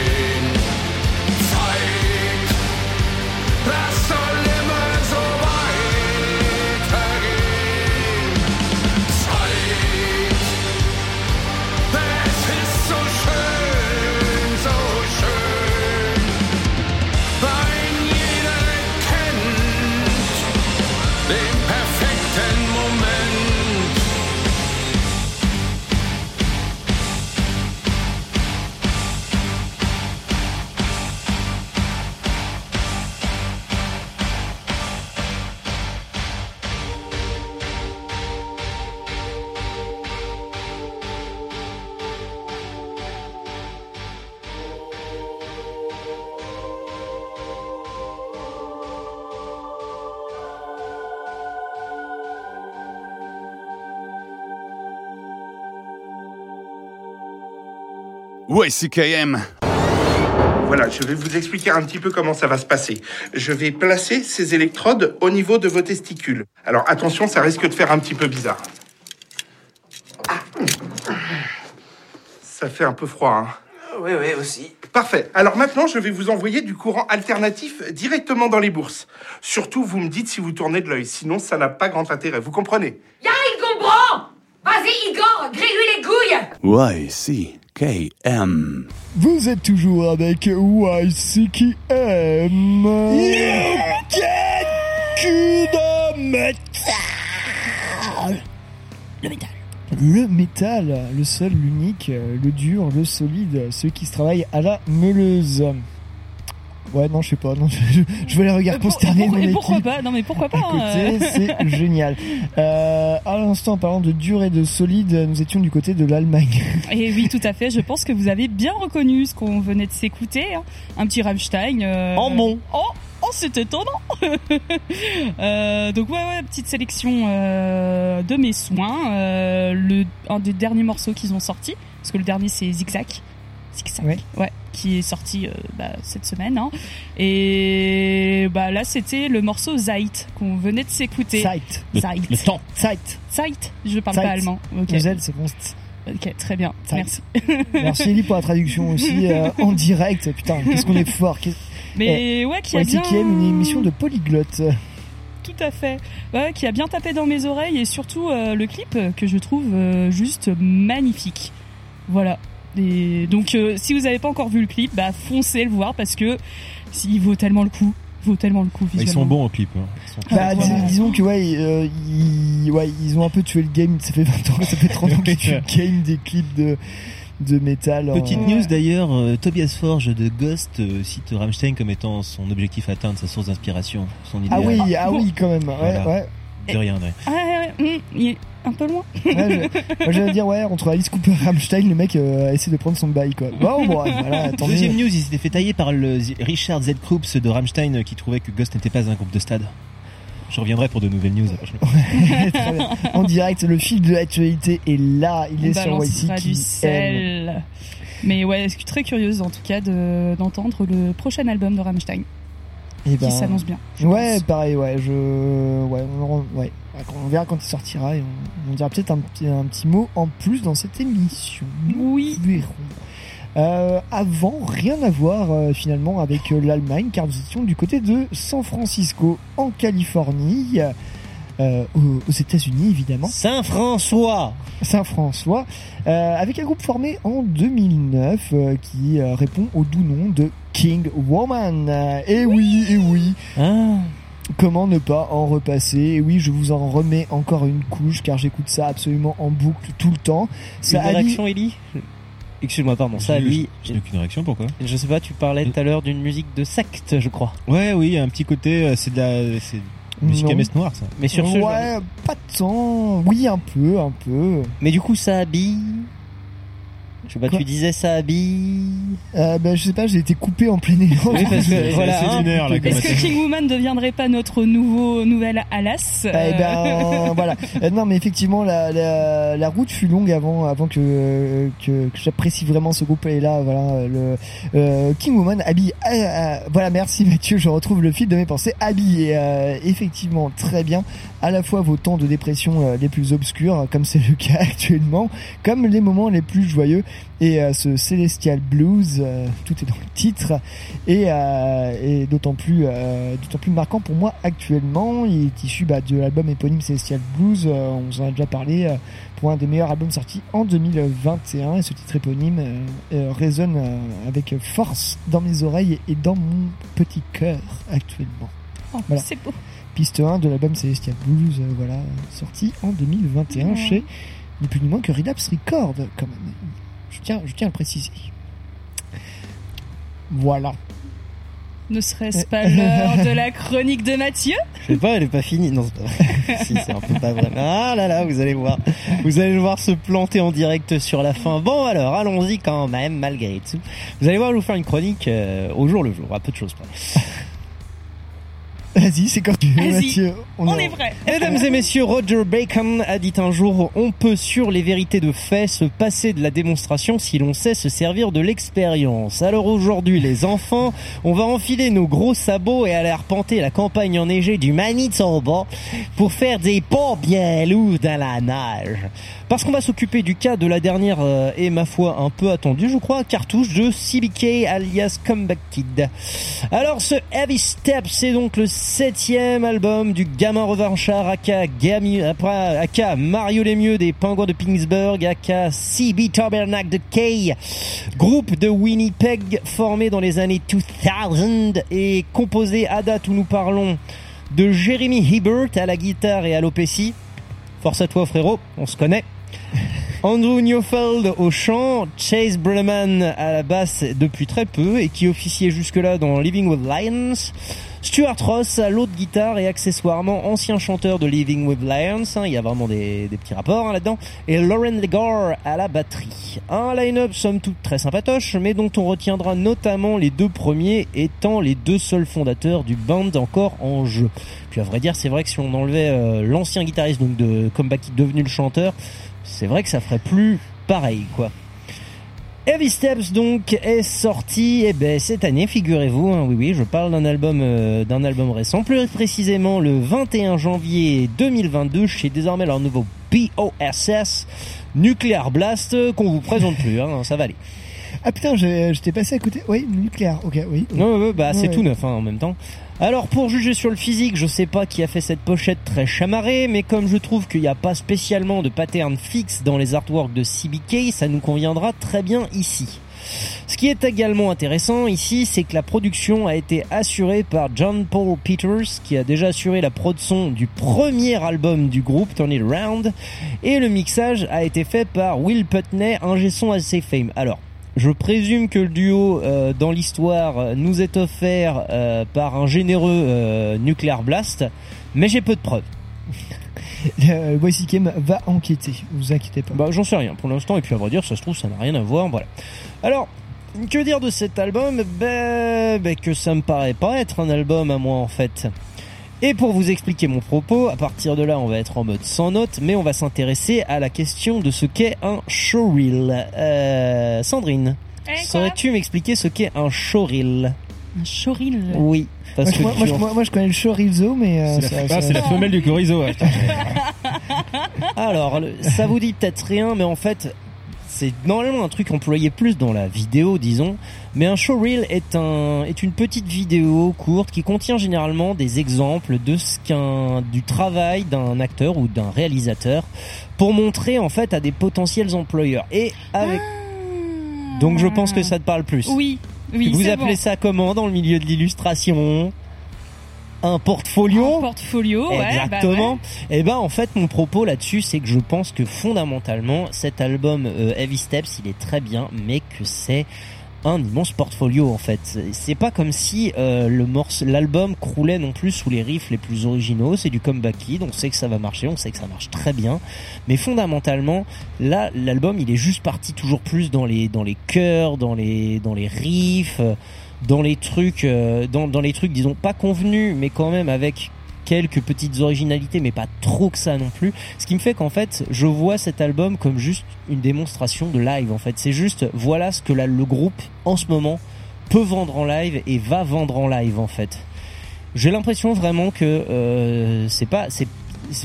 Ouais, CKM. Voilà, je vais vous expliquer un petit peu comment ça va se passer. Je vais placer ces électrodes au niveau de vos testicules. Alors attention, ça risque de faire un petit peu bizarre. Ça fait un peu froid, hein Oui, oui, aussi. Parfait. Alors maintenant, je vais vous envoyer du courant alternatif directement dans les bourses. Surtout, vous me dites si vous tournez de l'œil, sinon ça n'a pas grand intérêt. Vous comprenez? Y'a, il comprend Vas-y, Igor, grille-lui les couilles Y-C-K-M. Vous êtes toujours avec YCKM. Le métal. Le métal, le seul, l'unique, le dur, le solide, celui qui se travaille à la meuleuse. Ouais, non, je sais pas. Non, je, je vois les regards consternés Et pourquoi pas Non mais pourquoi pas À côté, hein, c'est génial. Euh, à l'instant, en parlant de dur et de solide, nous étions du côté de l'Allemagne. Et oui, tout à fait. Je pense que vous avez bien reconnu ce qu'on venait de s'écouter. hein. Un petit Rammstein. euh, En bon. Oh, oh c'est étonnant. Euh, donc ouais, ouais, petite sélection euh, de mes soins. Euh, le un des derniers morceaux qu'ils ont sorti, parce que le dernier c'est Zigzag. Zigzag. Ouais. Qui est sorti euh, bah, cette semaine. hein. Et bah là, c'était le morceau Zeit qu'on venait de s'écouter. Zeit. Zeit. Le temps. Zeit. Zeit. Je parle Zeit. pas allemand. Ok. Le Z, c'est bon. Ok, très bien. Zeit. Merci. Merci Ellie pour la traduction aussi euh, en direct. Putain, qu'est-ce qu'on est fort. Mais Eh, ouais, qui a bien- YCKM, une émission de polyglotte. Tout à fait. Ouais, qui a bien tapé dans mes oreilles et surtout euh, le clip que je trouve euh, juste magnifique. Voilà. Et donc euh, si vous n'avez pas encore vu le clip, bah foncez le voir parce que il vaut tellement le coup, vaut tellement le coup Ils visuellement. sont bons au clip. hein. Ils sont très, Bah, dis- bons. disons que ouais, euh, ils, ouais, ils ont un peu tué le game. Ça fait 20 ans, ça fait 30 ans qu'ils tuent le game des clips de de métal. Petite news d'ailleurs, euh, Tobias Forge de Ghost cite Rammstein comme étant son objectif à atteindre, sa source d'inspiration, son Ah oui, ah oui, quand même. Ouais, Voilà. ouais. De rien, ouais. Ah, ouais, ouais, il est un peu loin. Ouais, je- moi j'allais dire ouais entre Alice Cooper et Rammstein le mec euh, essaie de prendre son bail quoi. Bon bon voilà Deuxième news, il s'était fait tailler par le Richard Z. Krups de Rammstein qui trouvait que Ghost n'était pas un groupe de stade. Je reviendrai pour de nouvelles news. Très bien. En direct le fil de l'actualité est là, il On est sur YC du qui sel. Mais ouais, je suis très curieuse en tout cas de- d'entendre le prochain album de Rammstein. Et ben, Qui s'annonce bien. Ouais, pense. pareil, ouais, je, ouais, on, ouais, on verra quand il sortira et on, on dira peut-être un, petit- un petit mot en plus dans cette émission. Oui. Nous verrons. Euh, avant, rien à voir euh, finalement avec euh, l'Allemagne, car nous étions du côté de San Francisco, en Californie, euh, aux, aux États-Unis évidemment. Saint-François Saint-François, euh, avec un groupe formé en 2009 euh, qui euh, répond au doux nom de King Woman. Euh, et oui, et oui. Comment ne pas en repasser Et oui, je vous en remets encore une couche car j'écoute ça absolument en boucle tout le temps. Ça Une réaction, Ellie Excuse-moi, pardon. Ça, J'ai- lui. j'ai aucune réaction, pourquoi Je sais pas, tu parlais tout à l'heure d'une musique de secte, je crois. Ouais, oui, un petit côté, euh, c'est de la, c'est musique Non. à messe noire, ça. Mais sur ce. Ouais, pas tant. Oui, un peu, un peu. Mais du coup, ça habille. Je sais pas, Quoi tu disais ça habille. Euh, ben, je sais pas, j'ai été coupé en plein élan. Oui, parce que, voilà, c'est hein. Est-ce que King Woman ne deviendrait pas notre nouveau nouvel Alas Eh ben voilà. Euh, non mais effectivement la, la, la route fut longue avant avant que que, que j'apprécie vraiment ce groupe et là voilà le euh, King Woman habille euh, euh, voilà merci Mathieu je retrouve le fil de mes pensées euh, effectivement très bien à la fois vos temps de dépression euh, les plus obscurs comme c'est le cas actuellement comme les moments les plus joyeux et euh, ce Celestial Blues euh, tout est dans le titre et, euh, et d'autant plus euh, d'autant plus marquant pour moi actuellement il est issu bah, de l'album éponyme Celestial Blues euh, on vous en a déjà parlé euh, pour un des meilleurs albums sortis en 2021 et ce titre éponyme euh, euh, résonne euh, avec force dans mes oreilles et dans mon petit cœur actuellement Oh, Voilà. C'est beau. Piste 1 de l'album Celestial Blues euh, voilà sorti en 2021 Ouais. chez ni plus ni moins que Relapse Record quand même je tiens je tiens à le préciser voilà Ne serait-ce pas l'heure de la chronique de Mathieu Je sais pas, elle est pas finie. Non, c'est pas si, c'est un peu pas vrai. Ah là là, vous allez voir. Vous allez le voir se planter en direct sur la fin. Bon alors, allons-y quand même, malgré tout. Vous allez voir, je vais vous faire une chronique euh, au jour le jour, à peu de choses près. Vas-y, c'est comme tu veux, Mathieu. on est vrai. Mesdames et messieurs, Roger Bacon a dit un jour On peut, sur les vérités de fait, se passer de la démonstration si l'on sait se servir de l'expérience. Alors aujourd'hui, les enfants, on va enfiler nos gros sabots et aller arpenter la campagne enneigée du Manitoba pour faire des pas bien lourds dans la neige. Parce qu'on va s'occuper du cas de la dernière euh, et ma foi un peu attendue, je crois, cartouche de CBK alias Comeback Kid. Alors ce Heavy Step, c'est donc le septième album du gamin revanchard aka, Gami, aka Mario Lemieux des Pingouins de Pittsburgh, aka CB Tabernacle de Kay, groupe de Winnipeg formé dans les années 2000 et composé à date où nous parlons de Jeremy Hibbert à la guitare et à l'opécie. Force à toi frérot, on se connaît. Andrew Neufeld au chant, Chase Breneman à la basse depuis très peu et qui officiait jusque-là dans Living with Lions, Stuart Ross à l'autre guitare et accessoirement ancien chanteur de Living with Lions, hein, il y a vraiment des, petits rapports hein, là-dedans, et Lauren Legare à la batterie. Un line-up somme toute très sympatoche, mais dont on retiendra notamment les deux premiers étant les deux seuls fondateurs du band encore en jeu. Puis à vrai dire, c'est vrai que si on enlevait euh, l'ancien guitariste donc de Comeback devenu le chanteur, c'est vrai que ça ferait plus pareil quoi. Heavy Steps donc est sorti eh ben, cette année, figurez-vous, hein, oui oui, je parle d'un album euh, d'un album récent, plus précisément le 21 janvier 2022 chez désormais leur nouveau BOSS Nuclear Blast euh, qu'on vous présente plus, hein, ça va aller. Ah putain, j'étais passé à côté. Oui, nucléaire, ok, oui. Ouais, ouais, bah c'est tout neuf hein, en même temps. Alors pour juger sur le physique, je sais pas qui a fait cette pochette très chamarrée, mais comme je trouve qu'il n'y a pas spécialement de pattern fixe dans les artworks de CBK, ça nous conviendra très bien ici. Ce qui est également intéressant ici, c'est que la production a été assurée par John Paul Peters, qui a déjà assuré la prod son du premier album du groupe, Turn It Around, et le mixage a été fait par Will Putney, un son assez fame. Alors, je présume que le duo euh, dans l'histoire euh, nous est offert euh, par un généreux euh, Nuclear Blast, mais j'ai peu de preuves. Euh, Kim va enquêter, vous inquiétez pas. Bah, j'en sais rien pour l'instant, et puis à vrai dire, ça se trouve, ça n'a rien à voir, voilà. Alors, que dire de cet album? Ben, ben, que ça me paraît pas être un album à moi en fait. Et pour vous expliquer mon propos, à partir de là, on va être en mode sans notes, mais on va s'intéresser à la question de ce qu'est un showreel. Euh, Sandrine, Eh, saurais-tu m'expliquer ce qu'est un showreel? Un choril. Oui, parce moi, que moi, tu- moi, moi, moi, je connais le chorizo, mais euh, C'est ça- la, ça- c'est la femelle du chorizo. ouais. Alors, le- ça vous dit peut-être rien, mais en fait, c'est normalement un truc employé plus dans la vidéo, disons. Mais un showreel est un est une petite vidéo courte qui contient généralement des exemples de ce qu'un du travail d'un acteur ou d'un réalisateur pour montrer en fait à des potentiels employeurs. Et avec donc je pense que ça te parle plus. Oui, oui, Vous appelez bon. ça comment dans le milieu de l'illustration? Un portfolio Un portfolio, ouais, bah Exactement. ouais. Et ben en fait mon propos là-dessus c'est que je pense que fondamentalement cet album euh, Heavy Steps il est très bien mais que c'est un immense portfolio en fait. C'est pas comme si euh, le morceau, l'album croulait non plus sous les riffs les plus originaux. C'est du comeback kid. On sait que ça va marcher, on sait que ça marche très bien. Mais fondamentalement, là, l'album il est juste parti toujours plus dans les dans les chœurs, dans les dans les riffs, dans les trucs, euh, dans dans les trucs disons pas convenus, mais quand même avec quelques petites originalités, mais pas trop que ça non plus. Ce qui me fait qu'en fait, je vois cet album comme juste une démonstration de live. En fait, c'est juste voilà ce que le groupe en ce moment peut vendre en live et va vendre en live en fait. J'ai l'impression vraiment que euh, c'est pas c'est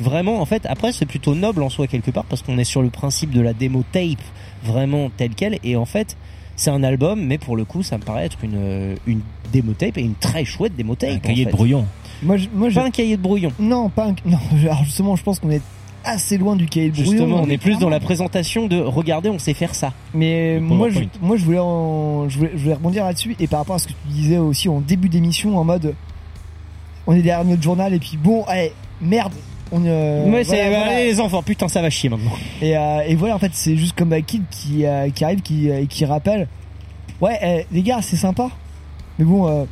vraiment en fait après c'est plutôt noble en soi quelque part parce qu'on est sur le principe de la démo tape vraiment telle quelle et en fait c'est un album mais pour le coup ça me paraît être une euh, une démo tape et une très chouette démo tape. Un en cahier de brouillon. Moi, je- moi, je- Pas un cahier de brouillon. Non, pas un... Non, alors justement, je pense qu'on est assez loin du cahier de brouillon. Justement, on est plus dans la présentation de regardez, on sait faire ça. Mais moi je, moi, je voulais, en- je voulais, je voulais rebondir là-dessus et par rapport à ce que tu disais aussi en début d'émission, en mode, on est derrière notre journal et puis bon, allez, merde. On, euh, Mais c'est voilà, voilà. allez, les enfants, putain, ça va chier maintenant. Et, euh, et voilà, en fait, c'est juste comme un kid qui, euh, qui arrive, qui, euh, qui rappelle Ouais, eh, les gars, c'est sympa. Mais bon, euh,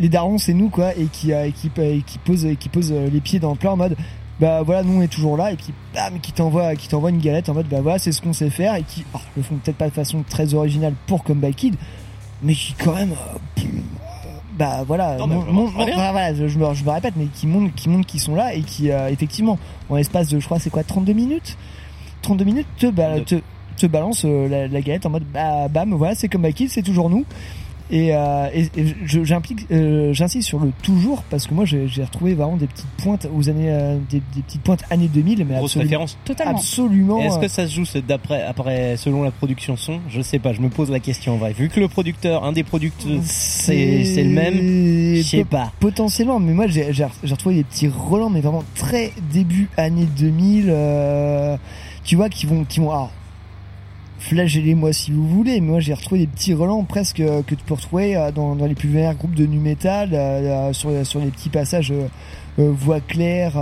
les darons, c'est nous, quoi. Et qui, euh, qui, et qui pose, qui pose les pieds dans le plat en mode Bah voilà, nous, on est toujours là. Et puis, bam, qui t'envoie, qui t'envoie une galette en mode Bah voilà, c'est ce qu'on sait faire. Et qui alors, le font peut-être pas de façon très originale pour Comeback Kid, mais qui, quand même, pff, euh, bah voilà, Non, mon- mon- voilà, je, je me, je me répète, mais qui montrent, qui montrent qu'ils sont là et qui euh, effectivement, en l'espace de, je crois, c'est quoi, 32 minutes, 32 minutes, te, ba- te, te balance euh, la, la galette en mode bah, bam, voilà, c'est comme Kill, c'est toujours nous. Et, euh, et, et je- j'implique, euh, j'insiste sur le toujours parce que moi j'ai j'ai retrouvé vraiment des petites pointes aux années, euh, des, des petites pointes années 2000, mais Grosse absolument, référence. Totalement. absolument. Est-ce euh, que ça se joue d'après, après, selon la production son? Je sais pas, je me pose la question en vrai. Vu que le producteur, un des producteurs, c'est c'est le même, je sais pas. Potentiellement, mais moi j'ai j'ai- j'ai retrouvé des petits relents, mais vraiment très début années 2000, euh, tu vois, qui vont, qui vont, alors, flagellez-moi si vous voulez, mais moi j'ai retrouvé des petits relents presque euh, que tu peux retrouver euh, dans, les plus vénères groupes de nu metal, euh, sur, sur les petits passages voix claire,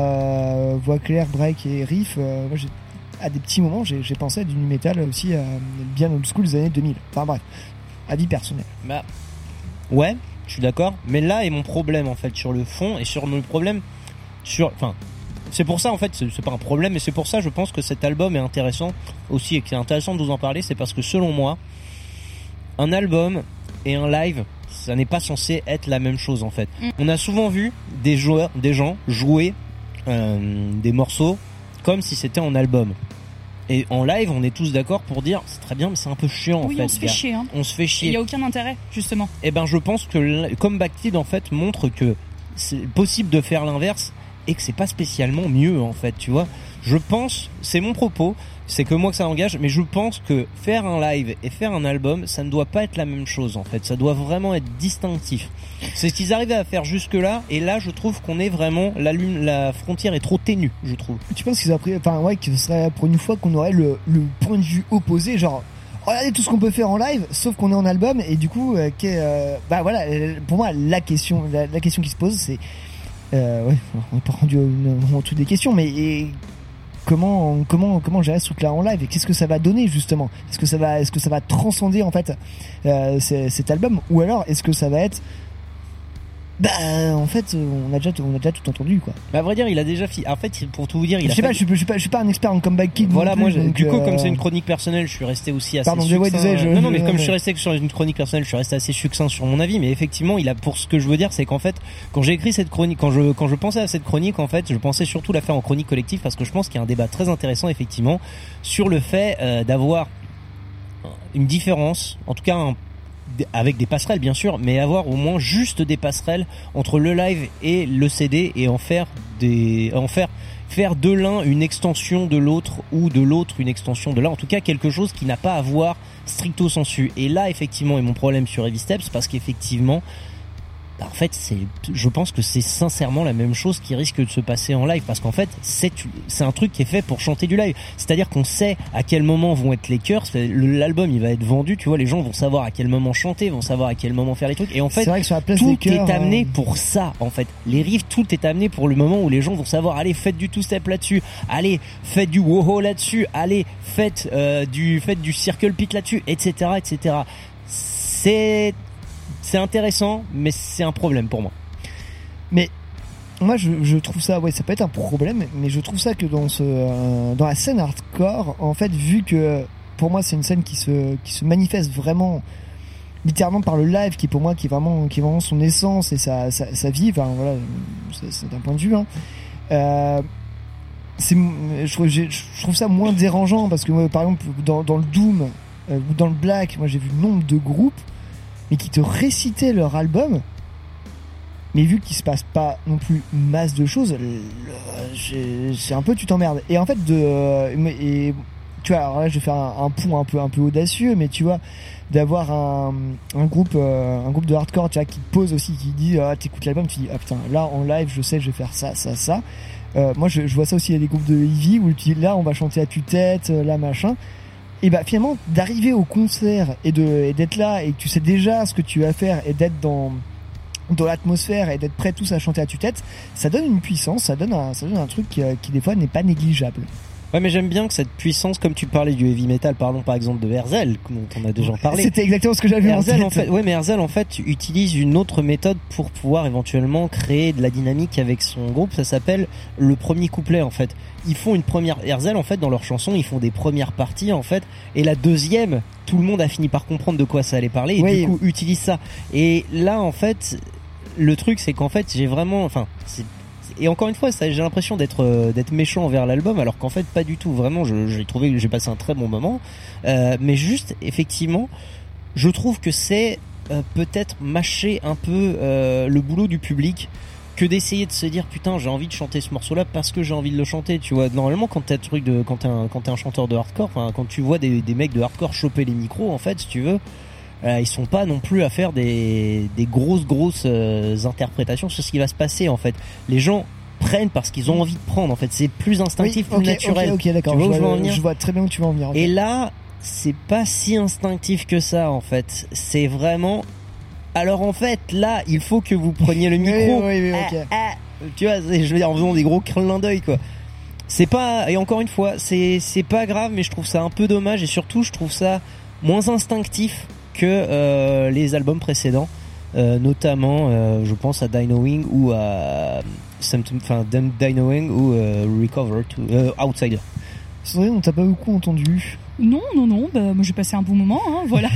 voix claire, break et riff. moi j'ai à des petits moments, j'ai pensé à du nu metal aussi bien old school des années 2000. Enfin bref, avis personnel. Bah, ouais, je suis d'accord. Mais là est mon problème en fait sur le fond et sur le problème sur, enfin, c'est pour ça en fait, c'est pas un problème, mais c'est pour ça je pense que cet album est intéressant aussi et que c'est intéressant de vous en parler, c'est parce que selon moi, un album et un live, ça n'est pas censé être la même chose en fait. Mm. On a souvent vu des joueurs, des gens jouer euh, des morceaux comme si c'était en album. Et en live, on est tous d'accord pour dire c'est très bien, mais c'est un peu chiant en Oui, fait. on se fait chier. Hein. On se fait Il chier. y a aucun intérêt, justement. Eh ben, je pense que comme Backtid en fait montre que c'est possible de faire l'inverse et que c'est pas spécialement mieux en fait, tu vois. Je pense, c'est mon propos, c'est que moi que ça engage, mais je pense que faire un live et faire un album, ça ne doit pas être la même chose en fait. Ça doit vraiment être distinctif. C'est ce qu'ils arrivaient à faire jusque là, et là je trouve qu'on est vraiment la lune, la frontière est trop ténue, je trouve. Tu penses qu'ils ont pris, enfin ouais, que ce serait pour une fois qu'on aurait le, le point de vue opposé, genre regardez tout ce qu'on peut faire en live, sauf qu'on est en album et du coup, euh, euh, bah voilà, euh, pour moi la question, la question qui se pose, c'est, euh, ouais, on n'est pas rendu au, truc des questions, mais et comment, comment, comment gérer ce truc-là en live et qu'est-ce que ça va donner justement? Est-ce que ça va, est-ce que ça va transcender en fait euh, cet album? Ou alors est-ce que ça va être bah en fait on a déjà on a déjà tout entendu quoi. Bah, à vrai dire, il a déjà fi- En fait, pour tout vous dire, il Je a sais fait- pas, je suis, je suis pas, je suis pas un expert en comeback kid. Voilà, plus, moi, donc, du coup, euh, comme c'est une chronique personnelle, je suis resté aussi assez Pardon, succinct. ouais, désolé, je- non, non, mais comme je suis resté sur une chronique personnelle, je suis resté assez succinct sur mon avis. Mais effectivement, il a pour ce que je veux dire, c'est qu'en fait, quand j'ai écrit cette chronique, quand je quand je pensais à cette chronique, en fait, je pensais surtout la faire en chronique collective parce que je pense qu'il y a un débat très intéressant, effectivement, sur le fait euh, d'avoir une différence, en tout cas un avec des passerelles bien sûr, mais avoir au moins juste des passerelles entre le live et le CD et en faire des en faire faire de l'un une extension de l'autre ou de l'autre une extension de l'un. En tout cas quelque chose qui n'a pas à voir stricto sensu. Et là effectivement est mon problème sur Heavy Steps parce qu'effectivement bah, en fait, c'est, je pense que c'est sincèrement la même chose qui risque de se passer en live parce qu'en fait, c'est, c'est un truc qui est fait pour chanter du live. C'est-à-dire qu'on sait à quel moment vont être les chœurs. L'album, il va être vendu, tu vois, les gens vont savoir à quel moment chanter, vont savoir à quel moment faire les trucs. Et en fait, C'est vrai que sur la place tout des chœurs, est amené euh, pour ça, en fait. Les riffs, tout est amené pour le moment où les gens vont savoir, allez, faites du two-step là-dessus, allez, faites du woho là-dessus, allez, faites euh, du, faites du circle pit là-dessus, etc., etc. C'est, c'est intéressant, mais c'est un problème pour moi. Mais moi, je, trouve ça, ouais, ça peut être un problème, mais je trouve ça que dans ce, euh, dans la scène hardcore, en fait, vu que pour moi, c'est une scène qui se, qui se manifeste vraiment littéralement par le live, qui pour moi, qui est vraiment, qui son essence et sa, sa, vie. Enfin, voilà, c'est- c'est un point de vue. Hein. Euh, je, trouve- ça moins dérangeant parce que moi, par exemple, dans, dans le Doom euh, ou dans le Black, moi, j'ai vu nombre de groupes, mais qui te récitaient leur album mais vu qu'il se passe pas non plus masse de choses, c'est un peu tu t'emmerdes. Et en fait, de, mais- et, tu vois, alors là, je vais faire un, un pont un peu un peu audacieux, mais tu vois, d'avoir un, groupe euh, un groupe de hardcore, tu vois, qui te pose aussi, qui dit, ah, t'écoutes l'album, tu dis, ah putain, là en live, je sais, je vais faire ça, ça, ça. Euh, moi, je, vois ça aussi, il y a des groupes de heavy où tu dis, là, on va chanter à tue-tête, euh, là, machin. Et bah finalement, d'arriver au concert et de d'être là et que tu sais déjà ce que tu vas faire et d'être dans dans l'atmosphère et d'être prêt tous à chanter à tue-tête, ça donne une puissance, ça donne un, ça donne un truc qui, euh, qui des fois n'est pas négligeable. Ouais, mais j'aime bien que cette puissance, comme tu parlais du heavy metal, parlons par exemple de Herzl, dont on a déjà parlé. C'était exactement ce que j'avais en tête. en fait, ouais, mais Herzl, en fait, utilise une autre méthode pour pouvoir éventuellement créer de la dynamique avec son groupe. Ça s'appelle le premier couplet, en fait. Ils font une première, Herzl, en fait, dans leurs chansons, ils font des premières parties, en fait, et la deuxième, tout le monde a fini par comprendre de quoi ça allait parler, et du coup, utilise ça. Et là, en fait, le truc, c'est qu'en fait, j'ai vraiment, enfin, c'est- et encore une fois, ça, j'ai l'impression d'être euh, d'être méchant envers l'album, alors qu'en fait, pas du tout. Vraiment, j'ai trouvé que j'ai passé un très bon moment, Euh, mais juste, effectivement, je trouve que c'est euh, peut-être mâcher un peu euh, le boulot du public que d'essayer de se dire putain j'ai envie de chanter ce morceau là parce que j'ai envie de le chanter tu vois normalement quand un truc de quand t'es un quand t'es un chanteur de hardcore quand tu vois des, des mecs de hardcore choper les micros en fait si tu veux euh, ils sont pas non plus à faire des, des grosses grosses euh, interprétations sur ce qui va se passer en fait les gens prennent parce qu'ils ont envie de prendre en fait c'est plus instinctif Oui, plus naturel Ok, d'accord. Je, vois je je très bien où tu vas en venir. et là, c'est pas si instinctif que ça en fait. C'est vraiment. Alors en fait, là, il faut que vous preniez le micro. oui, oui, Ah, ah, tu vois, je veux dire en faisant des gros clins d'œil quoi. C'est pas et encore une fois, c'est c'est pas grave, mais je trouve ça un peu dommage et surtout je trouve ça moins instinctif que euh, les albums précédents, Euh, notamment euh, je pense à Dino Wing ou à Symptom- enfin Dino Wing ou euh, Recover to euh, Outsider. Sandrine, on t'a pas beaucoup entendu. Non, non, non, bah, moi j'ai passé un bon moment, hein, voilà.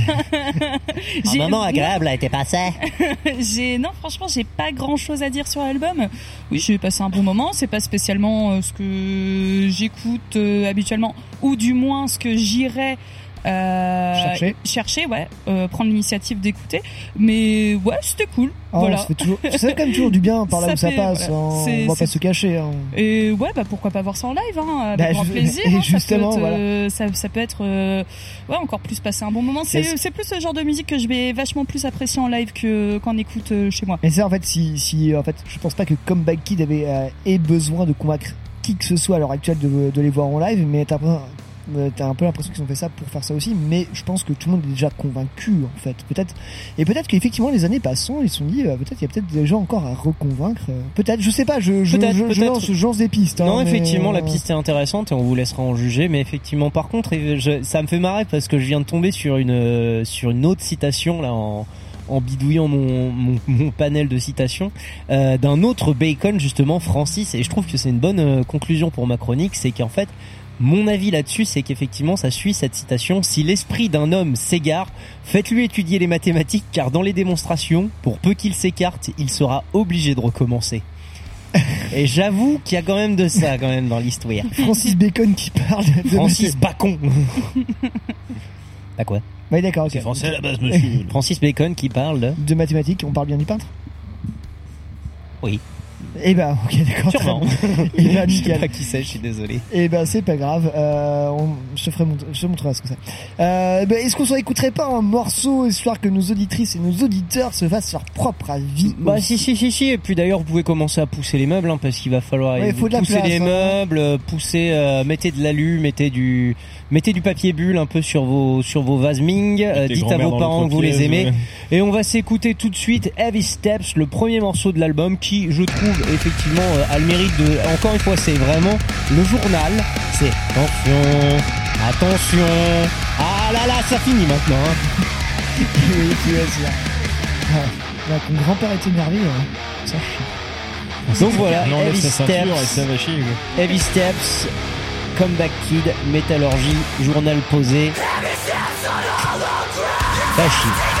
Un moment agréable a été passé. j'ai non franchement j'ai pas grand chose à dire sur l'album oui j'ai passé un bon moment c'est pas spécialement euh, ce que j'écoute euh, habituellement ou du moins ce que j'irais euh, Chercher. chercher ouais euh, prendre l'initiative d'écouter mais ouais c'était cool Ah, voilà ça fait toujours, ça fait quand même toujours du bien par là Ça où ça passe. voilà. hein. On va pas se cacher. hein. et ouais, bah pourquoi pas voir ça en live, hein, avec Bah, grand je- plaisir. et hein, ça peut justement, euh, ça, ça peut être, euh, ouais, encore plus passer un bon moment. C'est, plus ce genre de musique que je vais vachement plus apprécier en live que qu'en écoute chez moi. Mais c'est en fait si, si en fait je pense pas que Comeback Kid avait ait besoin de convaincre qui que ce soit à l'heure actuelle de, de les voir en live, mais t'as euh, t'as un peu l'impression qu'ils ont fait ça pour faire ça aussi, mais je pense que tout le monde est déjà convaincu en fait. Peut-être et peut-être qu'effectivement les années passant, ils se sont dit euh, peut-être il y a peut-être des gens encore à reconvaincre. euh, peut-être, je sais pas, je je, Peut-être, je, je lance, je lance des pistes. hein, Non, mais, effectivement, la euh, piste est intéressante et on vous laissera en juger. Mais effectivement, par contre, je- ça me fait marrer parce que je viens de tomber sur une sur une autre citation là en en bidouillant mon, mon, mon panel de citations euh, d'un autre Bacon justement Francis et je trouve que c'est une bonne conclusion pour ma chronique c'est qu'en fait mon avis là-dessus c'est qu'effectivement ça suit cette citation si l'esprit d'un homme s'égare faites-lui étudier les mathématiques car dans les démonstrations pour peu qu'il s'écarte il sera obligé de recommencer et j'avoue qu'il y a quand même de ça quand même dans l'histoire. Francis Bacon qui parle de Francis Bacon. À quoi Oui, d'accord, ok. C'est français à la base, monsieur. Francis Bacon qui parle de... De mathématiques, on parle bien du peintre? Oui. Eh ben, ok, d'accord. Sûrement. bien. Eh ben, Je sais pas qui c'est, je suis désolé. Eh ben c'est pas grave, euh, on, je, te ferai je te montrerai ce que c'est. Euh, ben, Est-ce qu'on s'en écouterait pas un morceau histoire que nos auditrices et nos auditeurs se fassent leur propre avis Bah si si si si et puis d'ailleurs vous pouvez commencer à pousser les meubles hein, parce qu'il va falloir Ouais, faut de la pousser place, les hein. meubles, euh, pousser euh, mettez de l'alu, mettez du mettez du papier bulle un peu sur vos sur vos vases Ming, euh, tes dites à vos parents que vous les aimez ouais. et on va s'écouter tout de suite Heavy Steps, le premier morceau de l'album qui je trouve effectivement euh, a le mérite de encore une fois c'est vraiment le journal, c'est attention attention ah là là ça finit maintenant hein. oui, tu vas dire. Ah, là, ton grand-père est énervé, hein. ça chie. Donc voilà, On enlève Heavy et Steps. ça chier. Heavy Steps, Comeback Kid, Métallurgie, Journal posé. Pas chier.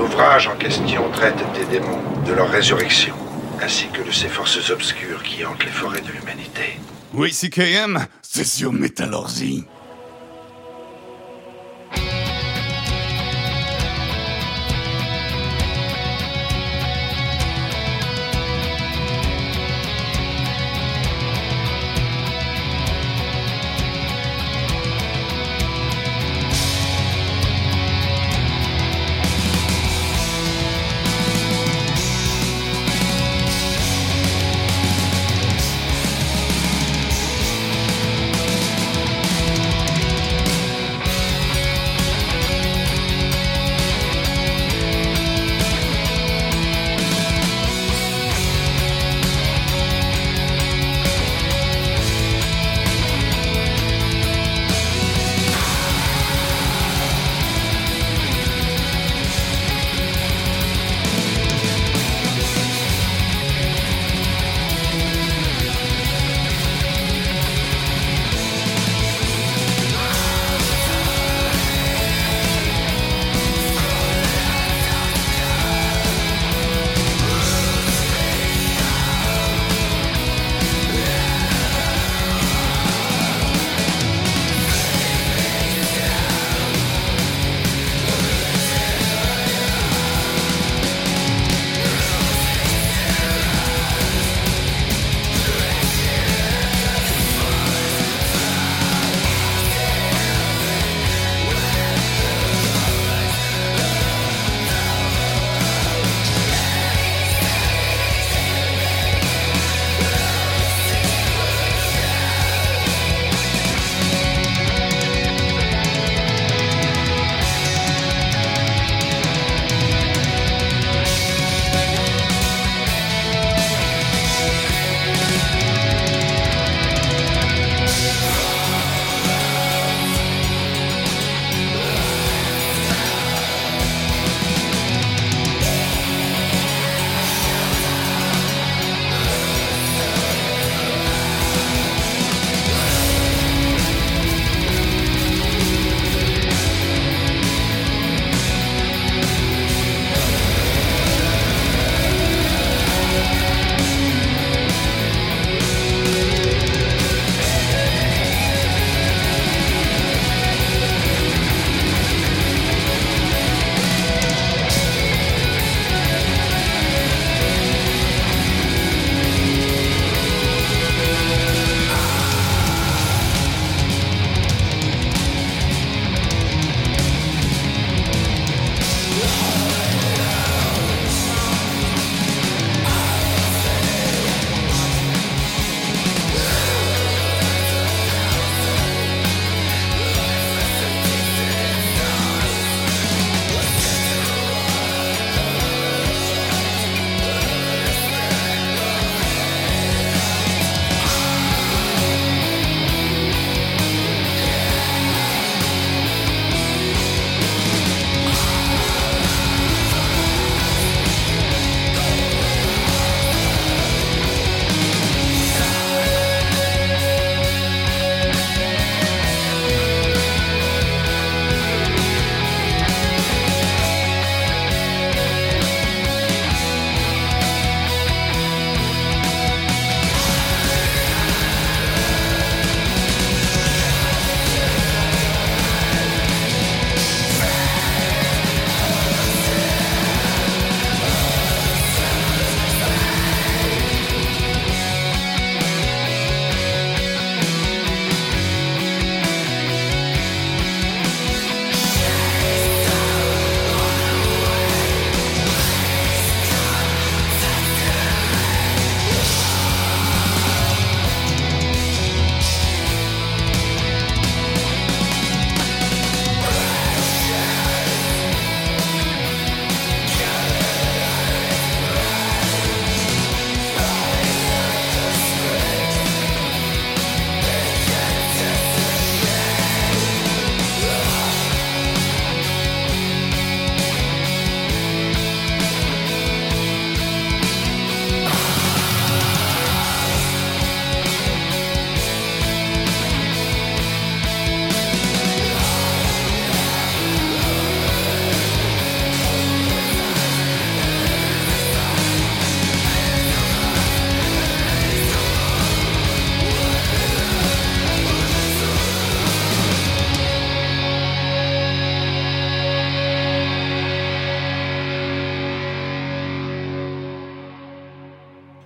L'ouvrage en question traite des démons, de leur résurrection, ainsi que de ces forces obscures qui hantent les forêts de l'humanité. Oui, c'est Métallurgie.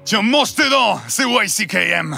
Tiens, mange tes dents C'est YCKM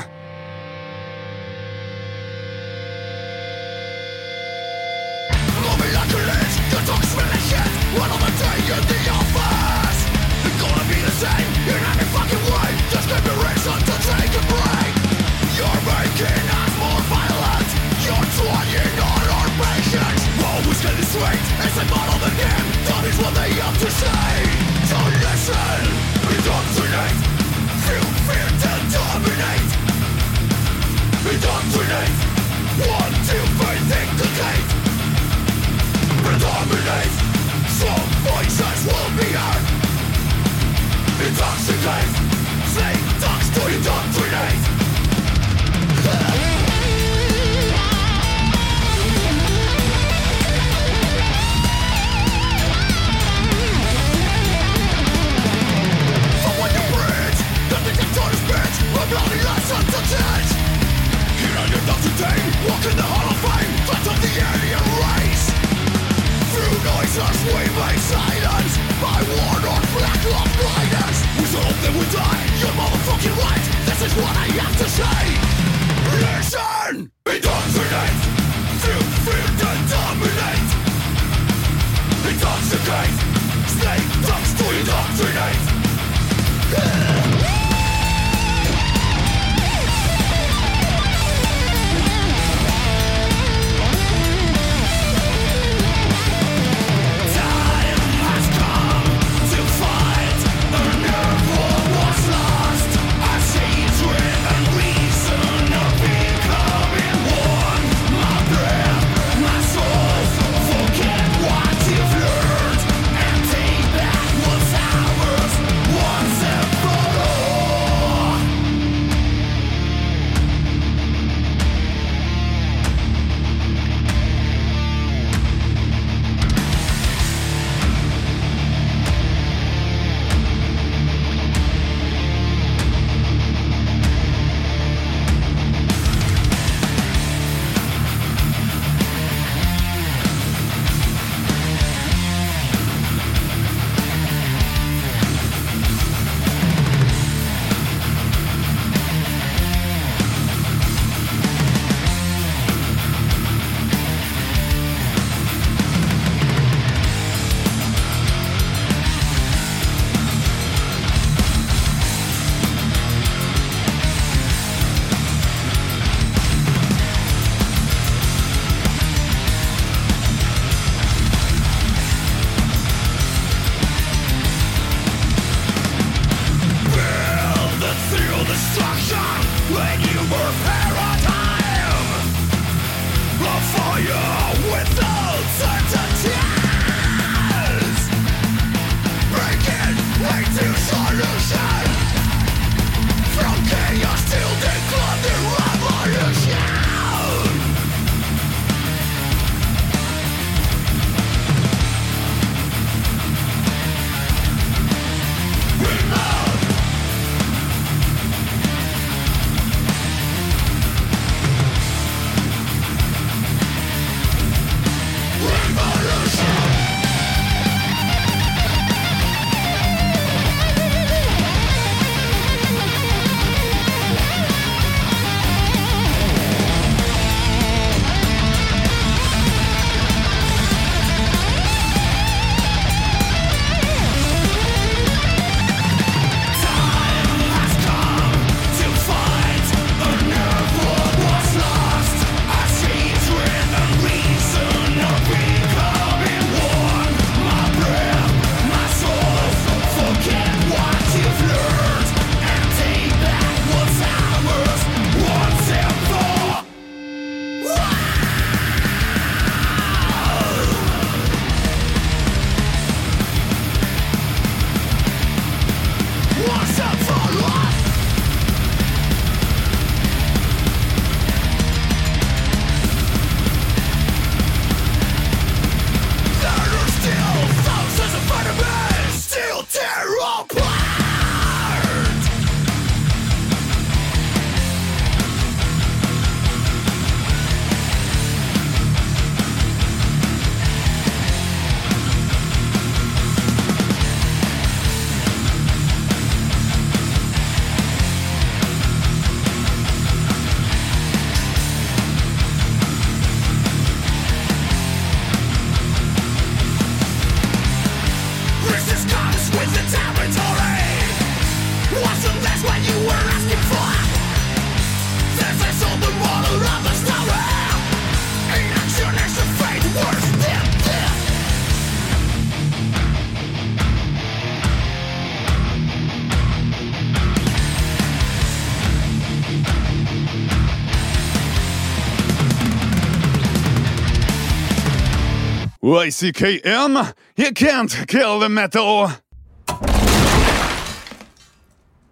YCKM, you can't kill the metal.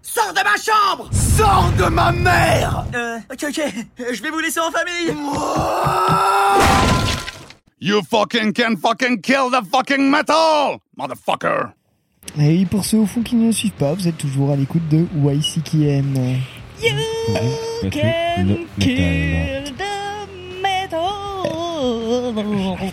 Sors de ma chambre Sors de ma mère Euh, ok, ok, je vais vous laisser en famille You fucking can fucking kill the fucking metal, motherfucker. Et pour ceux au fond qui ne suivent pas, vous êtes toujours à l'écoute de YCKM. You can kill the metal. On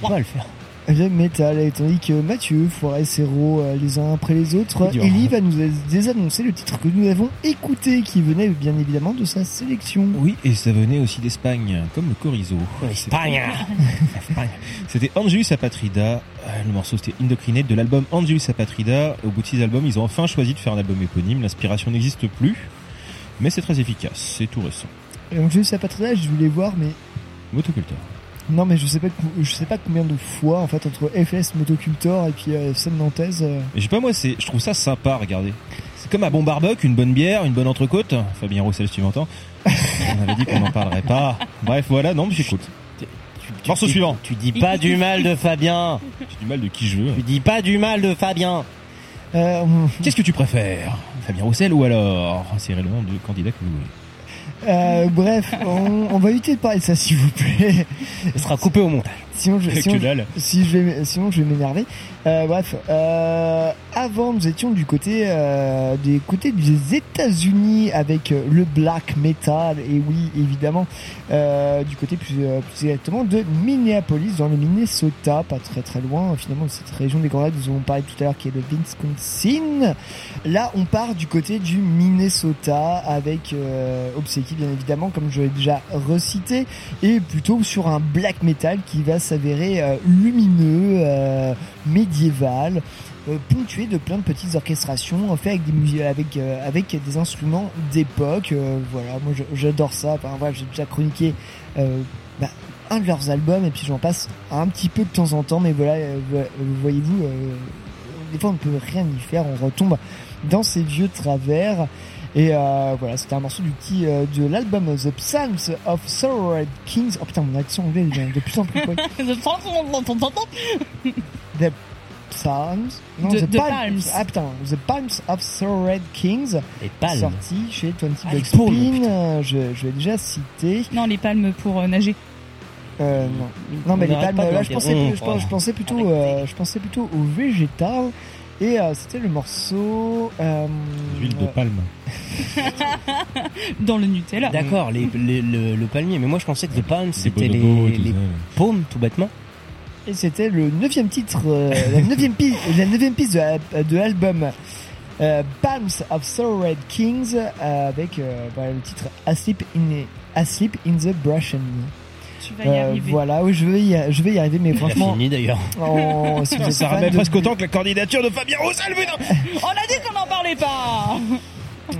va le faire. Le métal, tandis que Mathieu, Forêt, Zéro, euh, les uns après les autres. Ellie va nous désannoncer le titre que nous avons écouté, qui venait bien évidemment de sa sélection. Oui, et ça venait aussi d'Espagne, comme le chorizo. Espagne. C'était Angelus Apatrida. Euh, Le morceau c'était Indocrinate de l'album Angelus Apatrida. Au bout de six albums, ils ont enfin choisi de faire un album éponyme. L'inspiration n'existe plus, mais c'est très efficace. C'est tout récent. Et donc, je voulais voir, mais Motocultor. Non, mais je sais pas, je sais pas combien de fois en fait entre FS Motocultor et puis euh, scène nantaise. euh, Mais je sais pas moi, c'est, je trouve ça sympa, regardez. C'est comme un bon barbecue, une bonne bière, une bonne entrecôte. Fabien Roussel, si tu m'entends. On avait dit qu'on n'en parlerait pas. Bref, voilà, non, mais j'écoute. Morceau tu- suivant. Tu dis pas du mal de Fabien. J'ai du mal de qui je veux. Tu dis pas du mal de Fabien. euh, Qu'est-ce que tu préfères Fabien Roussel ou alors C'est le nom de candidat que vous voulez. Euh, bref, on, on va éviter de parler ça s'il vous plaît. Ce sera coupé au montage. Sinon, je, sinon, si je vais, sinon je vais m'énerver. Euh, bref, euh, avant nous étions du côté euh, des côtés des États-Unis avec euh, le black metal et oui évidemment euh, du côté plus, euh, plus exactement de Minneapolis dans le Minnesota, pas très très loin finalement de cette région des Grands Lacs dont on parlait tout à l'heure qui est le Wisconsin. Là on part du côté du Minnesota avec euh, Obsequi bien évidemment comme je l'ai déjà recité et plutôt sur un black metal qui va s'avérer euh, lumineux, euh, médiéval, euh, ponctué de plein de petites orchestrations, fait avec des avec des instruments d'époque. voilà, moi j'adore ça. Enfin voilà, j'ai déjà chroniqué bah, un de leurs albums et puis j'en passe un petit peu de temps en temps, mais voilà, euh, vo- voyez-vous, des fois on ne peut rien y faire, on retombe dans ces vieux travers. Et euh, voilà, c'était un morceau du petit euh, de l'album The Psalms of Sorrowed Kings. Oh putain, mon accent anglais de plus en plus quoi. The Psalms, non, De- The The Palms. Palms. Ah putain, The Palms of Sorrowed Kings, Les palmes. sorti chez 20 Ah, Euh, je, je l'ai déjà cité. Non, les palmes pour euh, nager. Euh, non. Non, mais On les palmes, de là, je pensais, je, pensais plutôt, euh, je pensais plutôt au végétal. Et euh, c'était le morceau. Euh, Huile de palme. Dans le Nutella. D'accord, les, les- le, le palmier. Mais moi, je pensais que The Palm, c'était les, les paumes, tout bêtement. Et c'était le neuvième titre, euh, la neuvième piste, la neuvième piste de, de l'album euh, Palms of Sorrowed Kings euh, avec euh, le titre Asleep in Asleep in the Brushen. Tu vas y Euh, arriver. voilà, oui, je vais y, je vais y arriver, mais franchement, fini d'ailleurs. si êtes Ça ramène de- presque autant que la candidature de Fabien Roussel, putain On a dit qu'on n'en parlait pas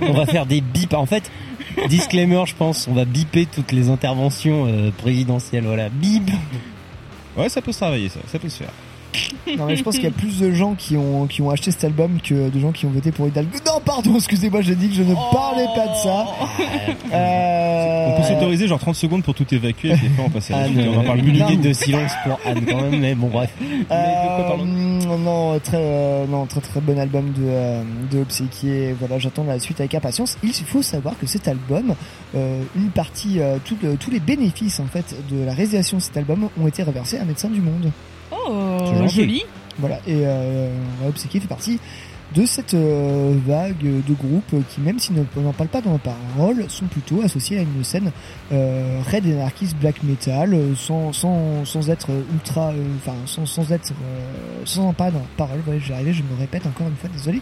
On va faire des bips. En fait, disclaimer, je pense, on va biper toutes les interventions euh, présidentielles. Voilà, bip. Ouais, ça peut se travailler, ça. Ça peut se faire. Non mais je pense qu'il y a plus de gens qui ont qui ont acheté cet album que de gens qui ont voté pour Hidalgo. Non pardon, excusez-moi, j'ai dit que je ne parlais pas de ça. Euh, On peut s'autoriser genre 30 secondes pour tout évacuer et puis après on passe à la Anne, on en parle une plus du minute de silence pour Anne quand même, mais bon bref. Euh, non, très, euh, non, très très bon album de euh, de Obséquier. Voilà, j'attends la suite avec impatience. Il faut savoir que cet album, euh, une partie, euh, tout tous les bénéfices en fait de la réalisation de cet album ont été reversés à Médecins du Monde. Oh, joli. Voilà, et euh, Obséquier fait partie de cette euh, vague de groupes qui, même s'ils ne- n'en parlent pas dans la parole, sont plutôt associés à une scène euh, Red Anarchist Black Metal, sans, sans, sans être ultra, euh, enfin, sans, sans être, euh, sans en parler dans la parole. Ouais, j'y arrivais, je me répète encore une fois, désolé.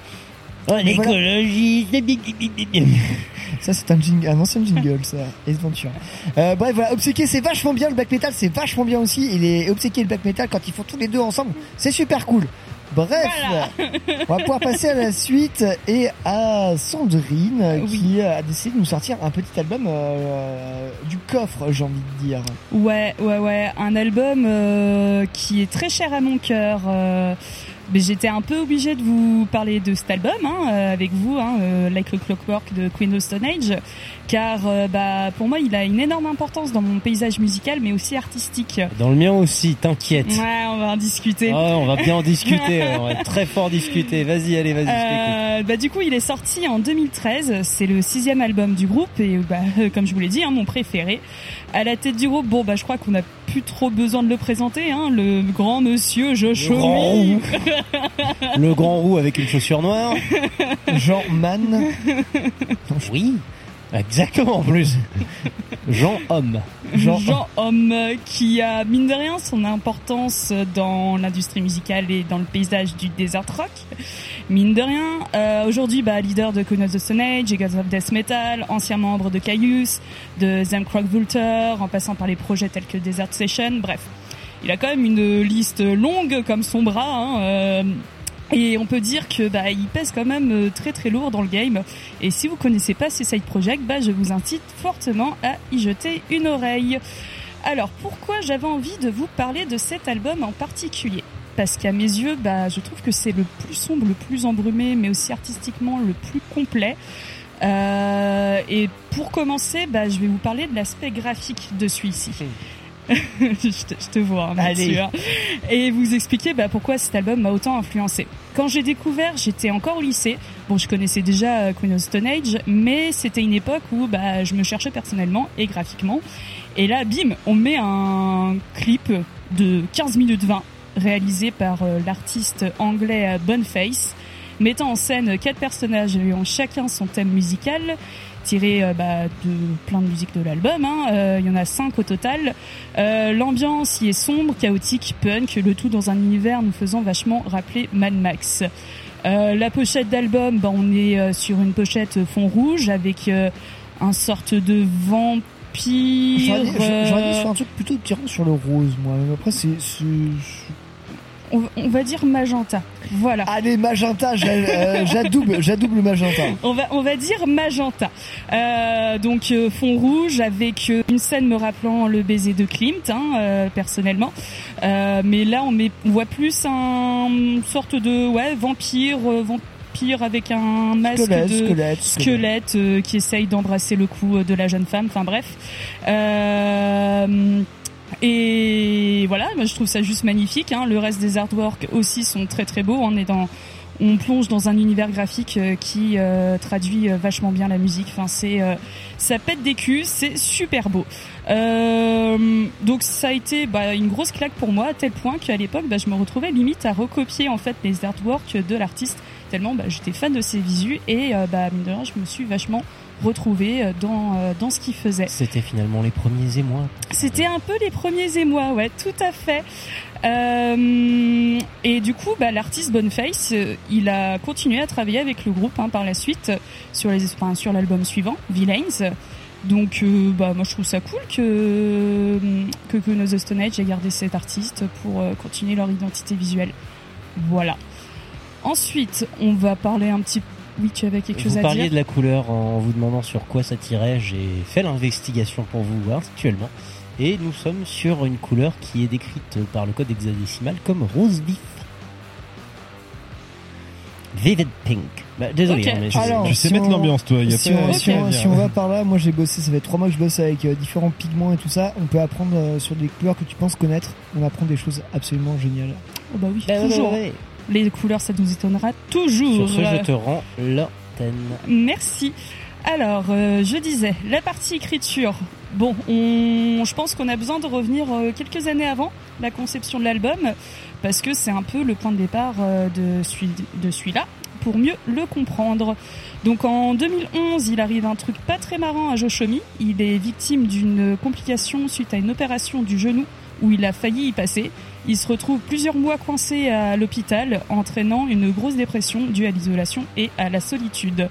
Oh, voilà. l'écologie, bip. Ça, c'est un, jingle, un ancien jingle, ça. Ace Ventura. Euh, bref, voilà. Obséquié, c'est vachement bien. Le black metal, c'est vachement bien aussi. Et les Obséquié et le black metal, quand ils font tous les deux ensemble, c'est super cool. Bref, on va pouvoir passer à la suite et à Sandrine euh, qui a décidé de nous sortir un petit album euh, du coffre, j'ai envie de dire. Ouais, ouais, ouais. Un album euh, qui est très cher à mon cœur. euh, Mais j'étais un peu obligée de vous parler de cet album hein, euh, avec vous, hein, euh, Like a Clockwork de Queen of Stone Age, car euh, bah pour moi il a une énorme importance dans mon paysage musical, mais aussi artistique. Dans le mien aussi, t'inquiète. Ouais, on va en discuter. Ah, on va bien en discuter, on va très fort discuter. Vas-y, allez, vas-y. Euh, bah du coup, il est sorti en 2013. C'est le sixième album du groupe et bah comme je vous l'ai dit, hein, mon préféré. À la tête du groupe, bon bah je crois qu'on a plus trop besoin de le présenter, hein, le grand monsieur Josh Le grand roux. Le grand roux avec une chaussure noire. Jean Man. Oui, exactement en plus. Jean Homme. Jean, Homme qui a mine de rien son importance dans l'industrie musicale et dans le paysage du desert rock. Mine de rien, euh, aujourd'hui bah, leader de Queen the Stone Age, Gods of Death Metal, ancien membre de Caius, de Zemcroc Vulture, en passant par les projets tels que Desert Session, bref. Il a quand même une liste longue comme son bras. hein, euh, et on peut dire que bah il pèse quand même euh, très très lourd dans le game. Et si vous connaissez pas ces side projects, bah je vous incite fortement à y jeter une oreille. Alors pourquoi j'avais envie de vous parler de cet album en particulier? Parce qu'à mes yeux, bah je trouve que c'est le plus sombre, le plus embrumé, mais aussi artistiquement le plus complet. Euh, et pour commencer, bah, je vais vous parler de l'aspect graphique de celui-ci. je, te, je te vois, hein. Mathieu, hein. Et vous expliquer bah, pourquoi cet album m'a autant influencé. Quand j'ai découvert, j'étais encore au lycée. Bon, je connaissais déjà euh, Queen of Stone Age, mais c'était une époque où bah, je me cherchais personnellement et graphiquement. Et là, bim, on met un clip de 15 minutes 20 réalisé par euh, l'artiste anglais euh, Boneface, mettant en scène quatre personnages ayant chacun son thème musical tiré euh, bah, de plein de musiques de l'album. hein. Euh, Il y en a cinq au total. Euh, L'ambiance y est sombre, chaotique, punk, le tout dans un univers nous faisant vachement rappeler Mad Max. Euh, la pochette d'album, bah, on est sur une pochette fond rouge avec euh, un sorte de vampire. J'aurais dit sur un truc plutôt tirant sur le rose, moi. Après, c'est. On, on va dire magenta. Voilà. Allez, magenta, j'a- euh, j'adouble, j'adouble magenta. On va, on va dire magenta. Euh, donc euh, fond rouge avec une scène me rappelant le baiser de Klimt, hein, euh, personnellement. Euh, mais là, on, met, on voit plus un une sorte de ouais vampire, vampire avec un masque Squelette, de squelette, squelette, euh, qui essaye d'embrasser le cou de la jeune femme. Enfin bref. Euh, et voilà, moi je trouve ça juste magnifique. Hein. Le reste des artworks aussi sont très très beaux. On est dans, on plonge dans un univers graphique euh, qui euh, traduit euh, vachement bien la musique. Enfin, c'est, euh, ça pète des culs, c'est super beau. Euh, donc ça a été bah, une grosse claque pour moi à tel point qu'à l'époque, bah, je me retrouvais limite à recopier en fait les artworks de l'artiste tellement bah, j'étais fan de ses visus et bah, mine de rien, je me suis vachement retrouvée euh, dans euh, dans ce qu'il faisait. C'était finalement les premiers émois. C'était un peu les premiers émois, ouais, tout à fait. Euh, et du coup, bah, l'artiste Boneface, euh, il a continué à travailler avec le groupe hein, par la suite sur les, enfin, sur l'album suivant, Villains. Donc, euh, bah, moi, je trouve ça cool que que of the Stone Age ait gardé cet artiste pour euh, continuer leur identité visuelle. Voilà. Ensuite, on va parler un petit. Oui, tu avais quelque chose Vous à parliez de la couleur en vous demandant sur quoi ça tirait. J'ai fait l'investigation pour vous actuellement. Et nous sommes sur une couleur qui est décrite par le code hexadécimal comme rose vif. Vivid pink. Bah, désolé, hein, mais je, Alors, Tu sais si mettre on- l'ambiance, toi. Y a si, pas, on, si si va par là, moi j'ai bossé, ça fait trois mois que je bosse avec euh, différents pigments et tout ça. On peut apprendre euh, sur des couleurs que tu penses connaître. On apprend des choses absolument géniales. Oh bah oui, Bah, ouais, toujours. ouais, ouais. Les couleurs, ça nous étonnera toujours. Sur ce, je te rends l'antenne. Merci. Alors, euh, je disais, la partie écriture. Bon, on, je pense qu'on a besoin de revenir euh, quelques années avant la conception de l'album, parce que c'est un peu le point de départ euh, de, celui, de celui-là, pour mieux le comprendre. Donc en 2011, il arrive un truc pas très marrant à Joshomi. Il est victime d'une complication suite à une opération du genou où il a failli y passer. Il se retrouve plusieurs mois coincé à l'hôpital, entraînant une grosse dépression due à l'isolation et à la solitude.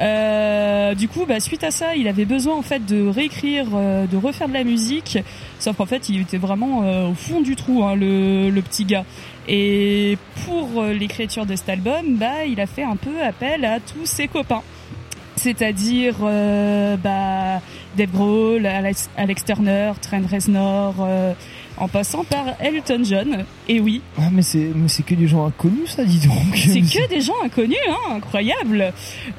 Euh, du coup, bah, suite à ça, il avait besoin en fait de réécrire, euh, de refaire de la musique. Sauf qu'en fait, il était vraiment euh, au fond du trou, hein, le, petit gars. Et pour l'écriture de cet album, bah, il a fait un peu appel à tous ses copains. c'est-à-dire euh, bah, Dave Grohl, Alex, Alex Turner, Trent Reznor, en passant par Elton John. Et oui, Ah, mais c'est, mais c'est que des gens inconnus, ça, dis donc. c'est que des gens inconnus, hein, incroyable.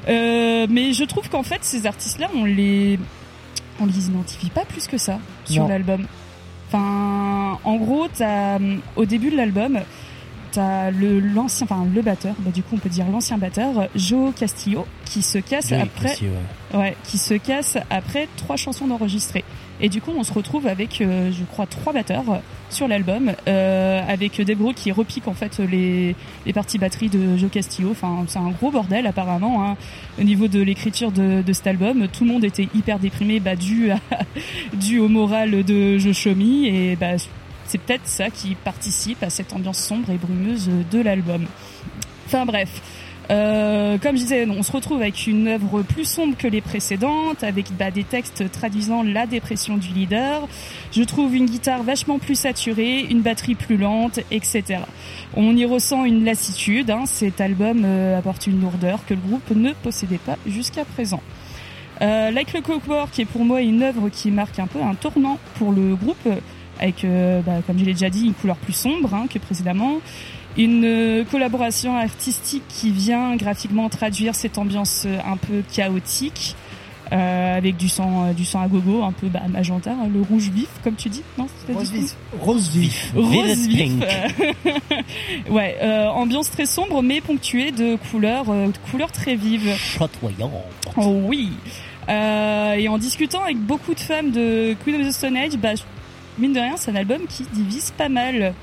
Euh, mais je trouve qu'en fait, ces artistes-là, on les, on les identifie pas plus que ça sur l'album. Enfin, en gros, t'as, euh, au début de l'album, t'as le l'ancien, enfin le batteur, bah, du coup on peut dire l'ancien batteur, Joe Castillo, qui se casse Joey après, Castillo, ouais, qui se casse après trois chansons d'enregistrées. Et du coup, on se retrouve avec, euh, je crois, trois batteurs sur l'album, euh, avec Dave qui repique en fait les, les parties batterie de Joe Castillo. Enfin, c'est un gros bordel apparemment. Hein. Au niveau de l'écriture de, de cet album, tout le monde était hyper déprimé, bah, dû, à, dû au moral de Joe Chomi. Et bah, c'est peut-être ça qui participe à cette ambiance sombre et brumeuse de l'album. Enfin bref. Euh, comme je disais, on se retrouve avec une œuvre plus sombre que les précédentes, avec bah, des textes traduisant la dépression du leader. Je trouve une guitare vachement plus saturée, une batterie plus lente, etc. On y ressent une lassitude. hein. Cet album euh, apporte une lourdeur que le groupe ne possédait pas jusqu'à présent. Euh, like le Clockwork est pour moi une œuvre qui marque un peu un tournant pour le groupe, avec, euh, bah, comme je l'ai déjà dit, une couleur plus sombre hein, que précédemment. Une collaboration artistique qui vient graphiquement traduire cette ambiance euh, un peu chaotique, euh, avec du sang, euh, du sang à gogo, un peu bah, magenta, hein, le rouge vif, comme tu dis, non Rose vif. Rose vif. Rose vif. pink. ouais, euh, ambiance très sombre mais ponctuée de couleurs, euh, de couleurs très vives. Chatoyant. Oh oui. Euh, et en discutant avec beaucoup de femmes de Queen of the Stone Age, bah, mine de rien, c'est un album qui divise pas mal.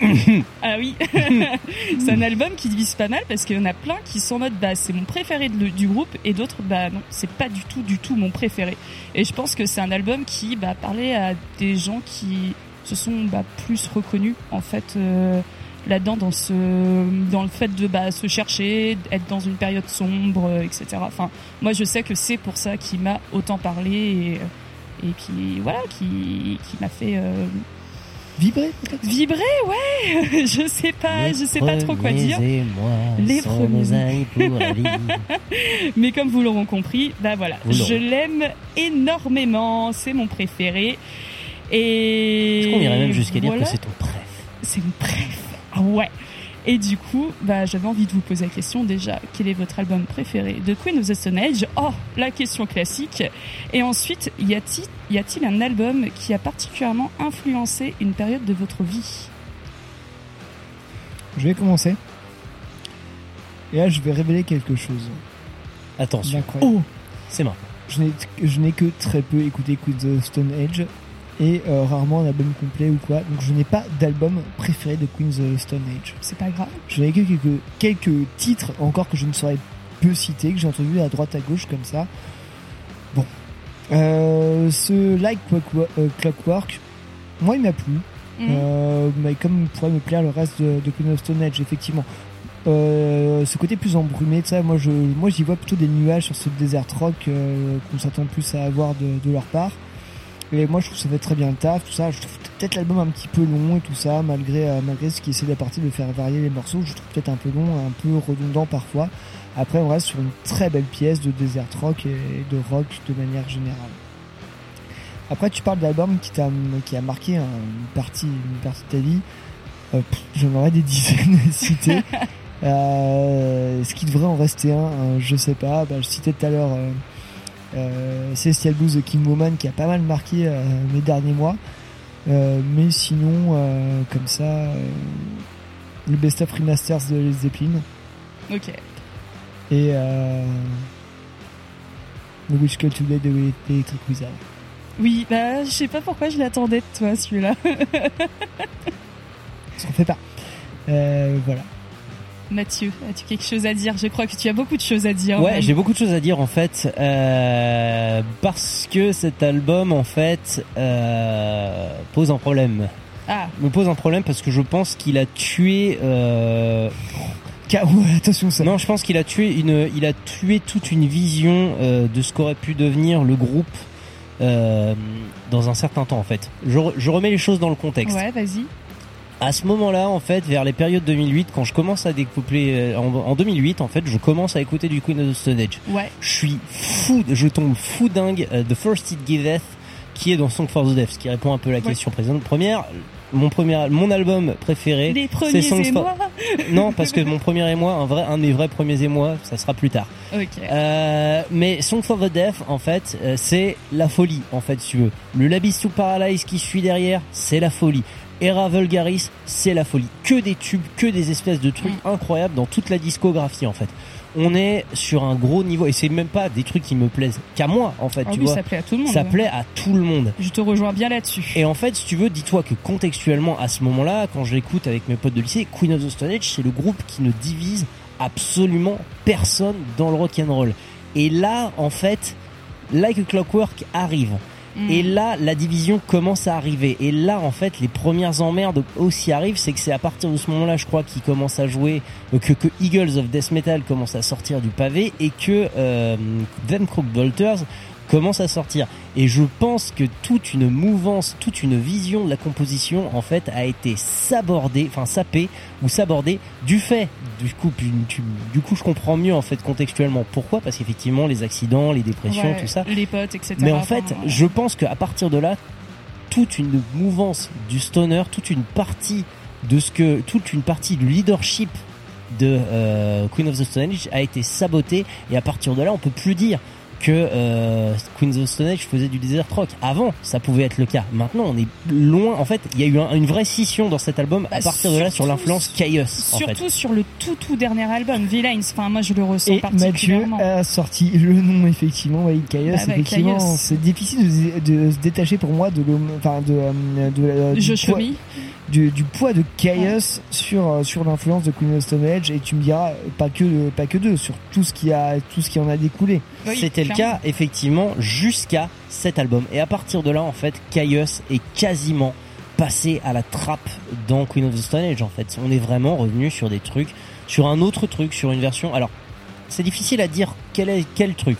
ah oui, c'est un album qui divise pas mal parce qu'il y en a plein qui sont en bah c'est mon préféré du groupe et d'autres bah non c'est pas du tout du tout mon préféré. Et je pense que c'est un album qui bah parlait à des gens qui se sont bah, plus reconnus en fait euh, là-dedans dans ce dans le fait de bah, se chercher être dans une période sombre euh, etc enfin moi je sais que c'est pour ça qui m'a autant parlé et, et qui voilà qui qui m'a fait euh, Vibrer, peut-être vibrer ouais je sais pas je sais pas trop quoi dire Et moi, Les premiers. pour la vie. mais comme vous l'aurez compris, bah voilà, Vous je l'aime énormément, c'est mon préféré. Et Est-ce qu'on irait même jusqu'à dire que c'est ton préf? C'est mon préf. Ah ouais. Et du coup, bah j'avais envie de vous poser la question déjà, quel est votre album préféré de Queen of the Stone Age? Oh, la question classique. Et ensuite, y a-t-il y a-t-il un album qui a particulièrement influencé une période de votre vie? Je vais commencer. Et là, je vais révéler quelque chose. Attention. Oh C'est marrant. Je n'ai, je n'ai que très peu écouté Queen of the Stone Age et euh, rarement un album complet ou quoi. Donc je n'ai pas d'album préféré de Queen of the Stone Age. C'est pas grave. Que quelques, quelques titres encore que je ne saurais peu citer, que j'ai entendu à droite à gauche comme ça. Bon. Euh, ce Like Clockwork, euh, moi il m'a plu. Euh, mais comme pourrait me plaire le reste de, de Queen of Stone Age, effectivement. Euh, ce côté plus embrumé, ça, moi je, moi j'y vois plutôt des nuages sur ce desert rock euh, qu'on s'attend plus à avoir de, de leur part. Et moi je trouve que ça fait très bien le taf, tout ça. Je trouve peut-être l'album un petit peu long et tout ça, malgré euh, malgré ce qui essaie d'apporter de faire varier les morceaux. Je trouve peut-être un peu long, un peu redondant parfois. Après on reste sur une très belle pièce de desert rock et de rock de manière générale. Après, tu parles d'album qui t'a, qui a marqué une partie, une partie de ta vie. Euh, J'en aurais des dizaines à citer. Euh, ce qui devrait en rester un, hein, je sais pas. Bah, je citais tout à l'heure euh, Celestial Blues de King Woman qui a pas mal marqué euh, mes derniers mois. Euh, mais sinon, euh, comme ça, euh, le Best of Remasters de Les Zeppelin Ok. et euh, The Witch Call Today de Electric Wizard. Oui, bah je sais pas pourquoi je l'attendais de toi celui-là. Ça en fait pas. Euh, voilà. Mathieu, as-tu quelque chose à dire? Je crois que tu as beaucoup de choses à dire. Ouais, j'ai beaucoup de choses à dire en fait, euh, parce que cet album en fait euh, pose un problème. Ah, Me pose un problème parce que je pense qu'il a tué. Euh... Ouais, attention ça. Non, je pense qu'il a tué une, il a tué toute une vision euh, de ce qu'aurait pu devenir le groupe euh, dans un certain temps en fait. Je, je remets les choses dans le contexte. ouais, vas-y. À ce moment-là, en fait, vers les périodes 2008, quand je commence à découpler, euh, en, en 2008, en fait, je commence à écouter du Queen of the Stone Age. Ouais. Je suis fou, je tombe fou dingue euh, de First It Giveth, qui est dans Song for the Deaf, ce qui répond un peu à la question précédente. Première, mon premier, mon album préféré, Les c'est Songs for-. Non, parce que mon premier émoi, un vrai, un des vrais premiers émois, ça sera plus tard. Ok. Euh, mais Song for the Deaf, en fait, euh, c'est la folie, en fait, si tu veux. Le Labis to Paralyze qui suit derrière, c'est la folie. Era Vulgaris, c'est la folie. Que des tubes, que des espèces de trucs incroyables dans toute la discographie, en fait. On est sur un gros niveau, et c'est même pas des trucs qui me plaisent qu'à moi, en fait, Ah tu oui, vois. ça plaît à tout le monde. Ça plaît à tout le monde. Je te rejoins bien là-dessus. Et en fait, si tu veux, dis-toi que contextuellement, à ce moment-là, quand je l'écoute avec mes potes de lycée, Queen of the Stone Age, c'est le groupe qui ne divise absolument personne dans le rock and roll. Et là, en fait, Like a Clockwork arrive. Mm. Et là, la division commence à arriver. Et là, en fait, les premières emmerdes aussi arrivent. C'est que c'est à partir de ce moment-là, je crois, qu'ils commencent à jouer, euh, que, que Eagles of Death Metal commence à sortir du pavé et que euh, Them Crook Bolters commence à sortir. Et je pense que toute une mouvance, toute une vision de la composition, en fait, a été sabordée, enfin sapée ou sabordée du fait. Du coup, du coup, je comprends mieux en fait contextuellement. Pourquoi Parce qu'effectivement, les accidents, les dépressions, Ouais, tout ça. Les potes, etc. Mais en fait, je pense qu'à partir de là, toute une mouvance du stoner, toute une partie de ce que, toute une partie du leadership de euh, Queen of the Stone Age a été sabotée et à partir de là, on peut plus dire que euh, Queen of the Stone Age faisait du desert rock. Avant, ça pouvait être le cas. Maintenant, on est loin. En fait, il y a eu un- une vraie scission dans cet album à Bah, partir de là sur l'influence Chaos. en fait. Surtout sur le tout tout dernier album, Villains. Enfin, moi, je le ressens Et Mathieu particulièrement. a sorti le nom effectivement, Chaos. Bah, bah, effectivement, Chaos. c'est difficile de, de se détacher pour moi de l'homme, enfin de, euh, de, du, Josh poids, Homme. Du, du poids de Chaos sur euh, sur l'influence de Queen of Stone Age. Et tu me diras pas que pas que deux, sur tout ce qui a tout ce qui en a découlé. C'était le cas effectivement jusqu'à cet album. Et à partir de là en fait Chaos est quasiment passé à la trappe dans Queen of the Stone Age en fait. On est vraiment revenu sur des trucs sur un autre truc sur une version alors c'est difficile à dire quel est quel truc.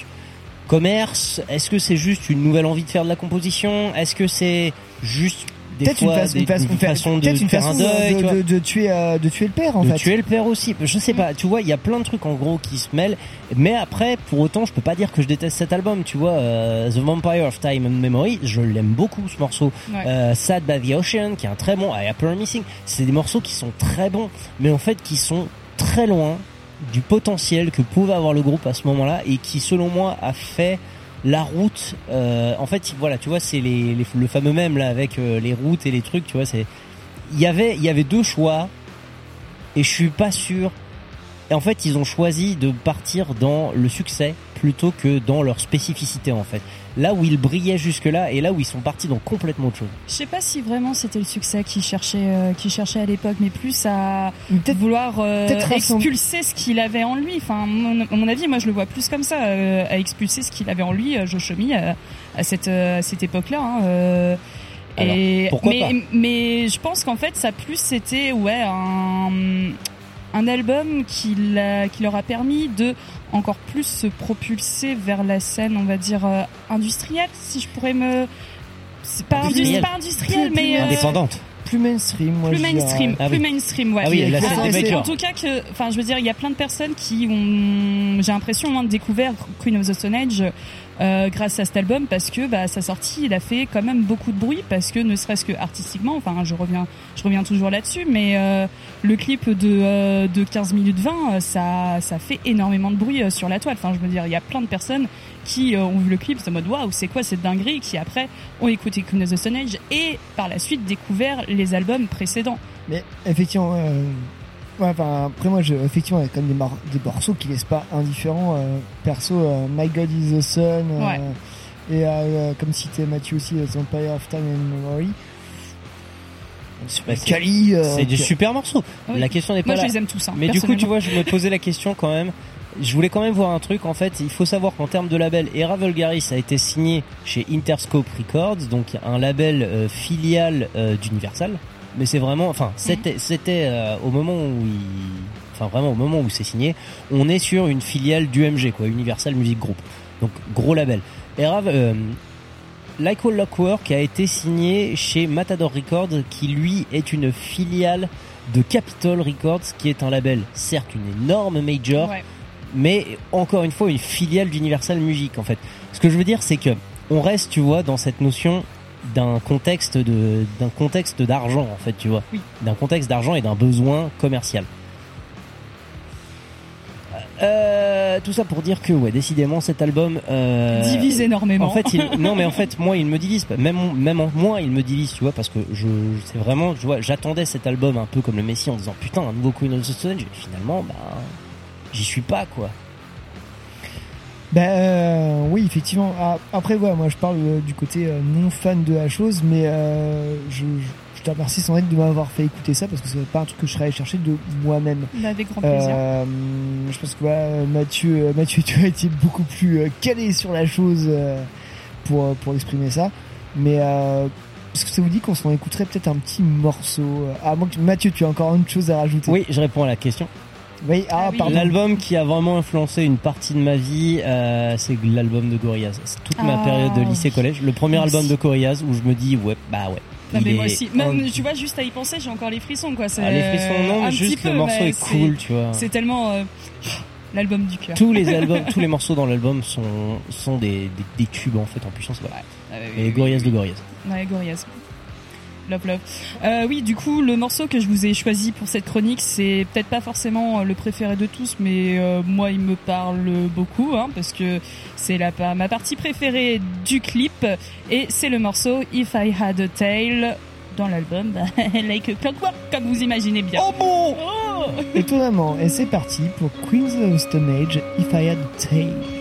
Commerce est-ce que c'est juste une nouvelle envie de faire de la composition? Est-ce que c'est juste Peut-être une, façon- des- une façon, une façon de, une faire un façon deuil de, de, de tuer euh, de tuer le père en de fait. tuer le père aussi. Je sais pas, tu vois, il y a plein de trucs en gros qui se mêlent. Mais après, pour autant, je peux pas dire que je déteste cet album. Tu vois, euh, The Vampire of Time and Memory, je l'aime beaucoup ce morceau. Ouais. Euh, Sad by the Ocean, qui est un très bon. I Upper Missing, c'est des morceaux qui sont très bons, mais en fait qui sont très loin du potentiel que pouvait avoir le groupe à ce moment-là et qui, selon moi, a fait la route euh, en fait voilà tu vois c'est les, le fameux même là avec euh, les routes et les trucs tu vois c'est il y avait il y avait deux choix et je suis pas sûr. Et en fait, ils ont choisi de partir dans le succès plutôt que dans leur spécificité en fait. Là où ils brillaient jusque-là et là où ils sont partis dans complètement autre chose. Je sais pas si vraiment c'était le succès qu'il cherchait, euh, qu'il cherchait à l'époque, mais plus à vouloir euh, expulser ce qu'il avait en lui. Enfin, mon- à mon avis, moi je le vois plus comme ça, euh, à expulser ce qu'il avait en lui, euh, Josh Homme, à, à cette euh, à cette époque-là. hein, euh, Alors, et pourquoi mais, pas mais je pense qu'en fait, ça plus c'était ouais un un album qui, qui leur a permis de encore plus se propulser vers la scène, on va dire euh, industrielle, si je pourrais me c'est pas Industrielle. industriel, pas industriel, Plus- mais plus euh, Indépendante. Plus mainstream, moi plus mainstream, Ah plus oui. mainstream, ouais. Ah oui, c'est- Bakers. en tout cas que, enfin, je veux dire, il y a plein de personnes qui ont, j'ai l'impression, hein, découvert Queen of the Stone Age euh, grâce à cet album parce que bah, sa sortie, il a fait quand même beaucoup de bruit parce que ne serait-ce que artistiquement, enfin, je reviens, je reviens toujours là-dessus, mais euh, le clip de euh, de 15 minutes 20, euh, ça, ça fait énormément de bruit euh, sur la toile. Enfin, je veux dire, il y a plein de personnes qui ont vu le clip en mode waouh, c'est quoi cette dinguerie, qui après ont écouté Queen of the Stone Age et par la suite découvert les albums précédents. Mais effectivement, ouais, enfin, après moi, je, effectivement, il y a quand même des, des morceaux qui laissent pas indifférents. euh, perso, euh, My God is the Sun, euh, Ouais. et euh, comme citait Mathieu aussi, euh, The Empire of Time and Memory. Bah, euh, c'est qui- super morceau. Oui. La question n'est pas Moi, je les aime tous, hein, Mais du coup, tu vois, je me posais la question quand même. Je voulais quand même voir un truc. En fait, il faut savoir qu'en termes de label, Era Vulgaris a été signé chez Interscope Records, donc un label euh, filial euh, d'Universal. Mais c'est vraiment, enfin, c'était, c'était euh, au moment où il, enfin vraiment au moment où c'est signé, on est sur une filiale d'UMG, quoi, Universal Music Group. Donc gros label. Era, euh, Like All Lockwork a été signé chez Matador Records, qui lui est une filiale de Capitol Records, qui est un label, certes une énorme major, Ouais. mais encore une fois une filiale d'Universal Music en fait. Ce que je veux dire, c'est que on reste, tu vois, dans cette notion d'un contexte de d'un contexte d'argent en fait, tu vois, d'un contexte d'argent et d'un besoin commercial. Euh, tout ça pour dire que ouais, décidément cet album euh, Divise énormément. En fait, il- non mais en fait moi il me divise. Même même en moi il me divise, tu vois, parce que je c'est vraiment, tu vois, j'attendais cet album un peu comme le Messi en disant putain un nouveau Queen of the Stone Finalement, bah j'y suis pas quoi. Ben euh, oui, effectivement. Ah, Après, ouais, moi je parle euh, du côté euh, non fan de la chose, mais euh, je, je, je te remercie sans être de m'avoir fait écouter ça parce que c'est pas un truc que je serais allé chercher de moi-même. Avec grand plaisir. Euh, je pense que voilà, Mathieu, Mathieu, tu as été beaucoup plus euh, calé sur la chose euh, pour pour exprimer ça. Mais euh, est-ce que ça vous dit qu'on s'en écouterait peut-être un petit morceau? Ah, moi, Mathieu, tu as encore une chose à rajouter Oui, je réponds à la question. Oui, ah, pardon. L'album qui a vraiment influencé une partie de ma vie, euh, c'est l'album de Gorillaz. C'est toute ma Ah, période de lycée-collège. Le premier album de Gorillaz où je me dis, ouais, bah ouais. Non il mais moi est aussi, même tu vois juste à y penser, j'ai encore les frissons quoi. C'est Ah, les frissons, non, un mais petit juste le morceau mais est cool, tu vois. C'est tellement euh, l'album du cœur. Tous les albums, tous les morceaux dans l'album sont, sont des, des, des tubes en fait en puissance. Voilà. oui, Et oui, Gorillaz oui, de Gorillaz. Ouais, Gorillaz. Love, love. Euh, oui, du coup, le morceau que je vous ai choisi pour cette chronique, c'est peut-être pas forcément euh, le préféré de tous, mais euh, moi, il me parle beaucoup, hein, parce que c'est la, ma partie préférée du clip, et c'est le morceau If I Had a Tail dans l'album, Like a Clockwork, comme vous imaginez bien. Oh bon Étonnamment, et c'est parti pour Queens of Stone Age, If I Had a Tail.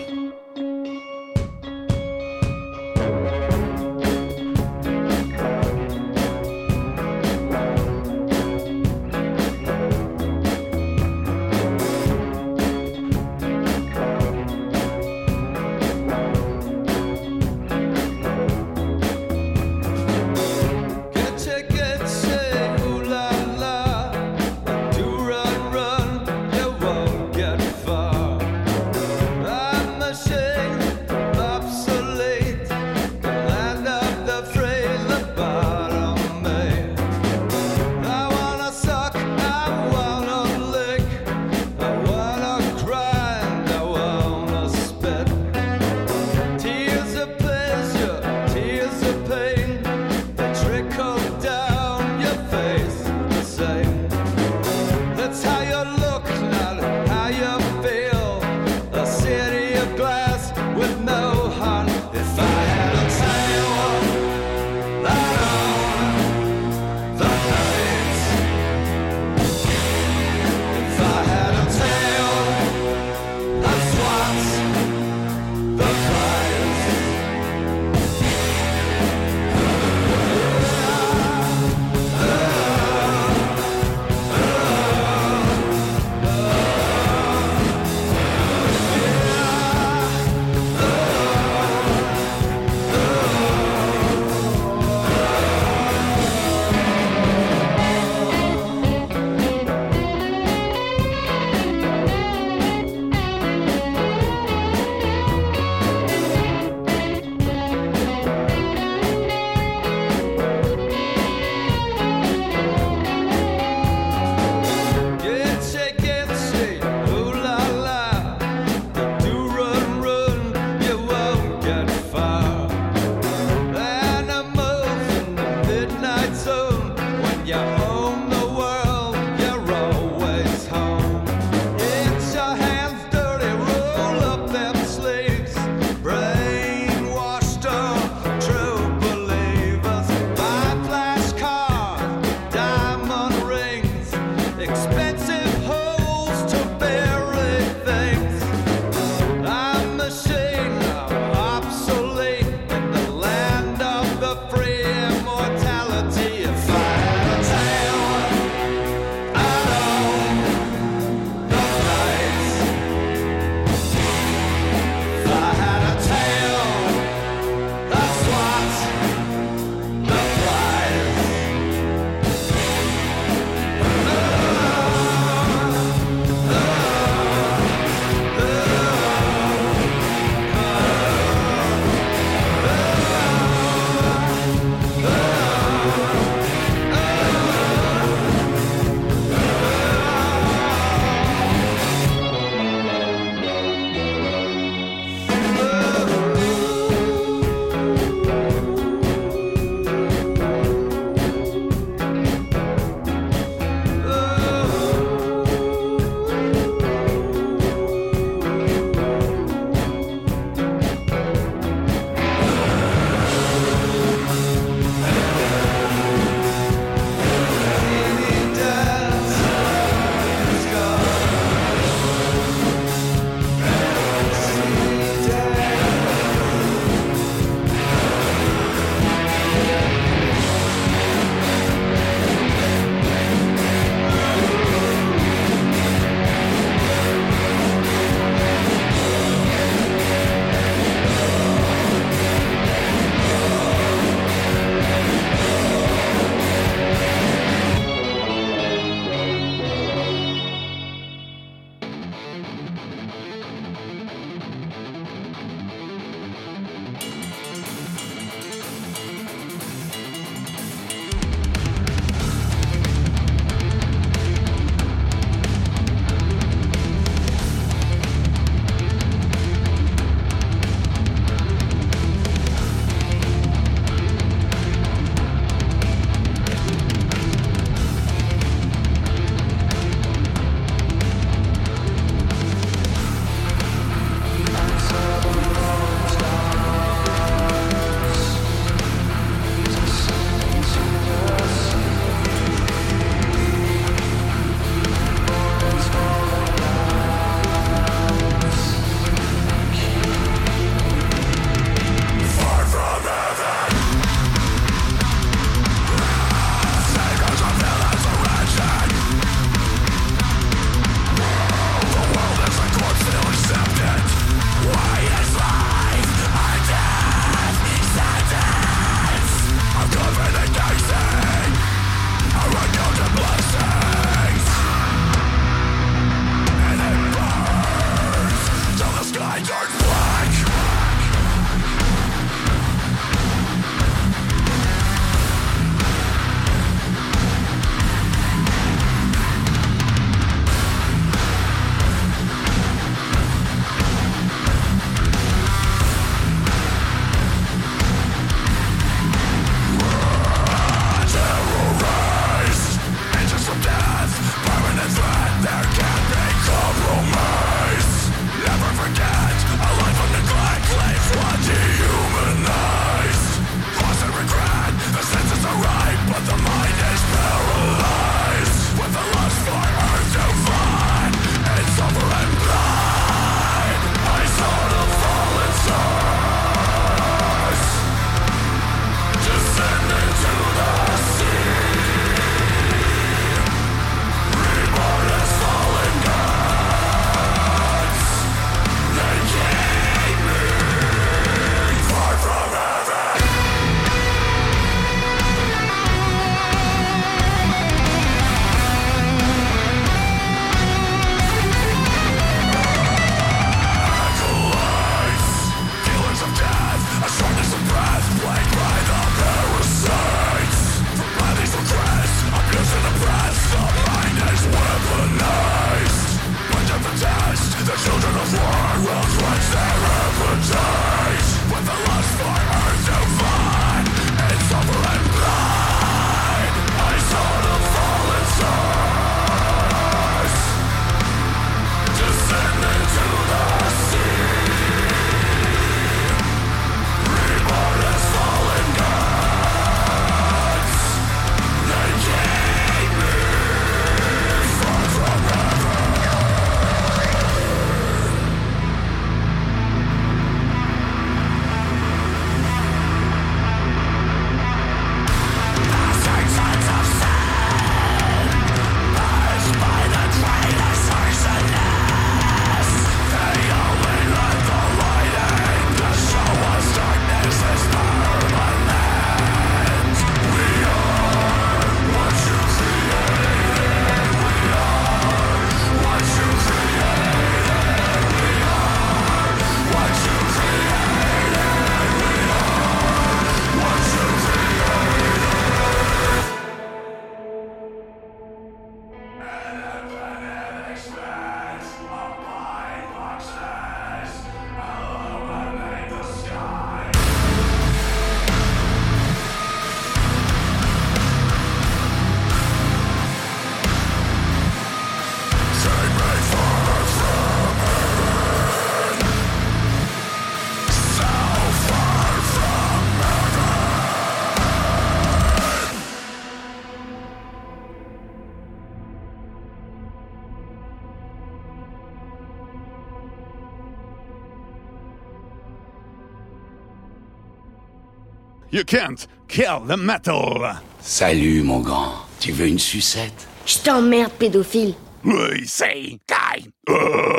You can't kill the metal. Salut, mon grand. Tu veux une sucette? Je t'emmerde, pédophile. Oui, c'est. Euh,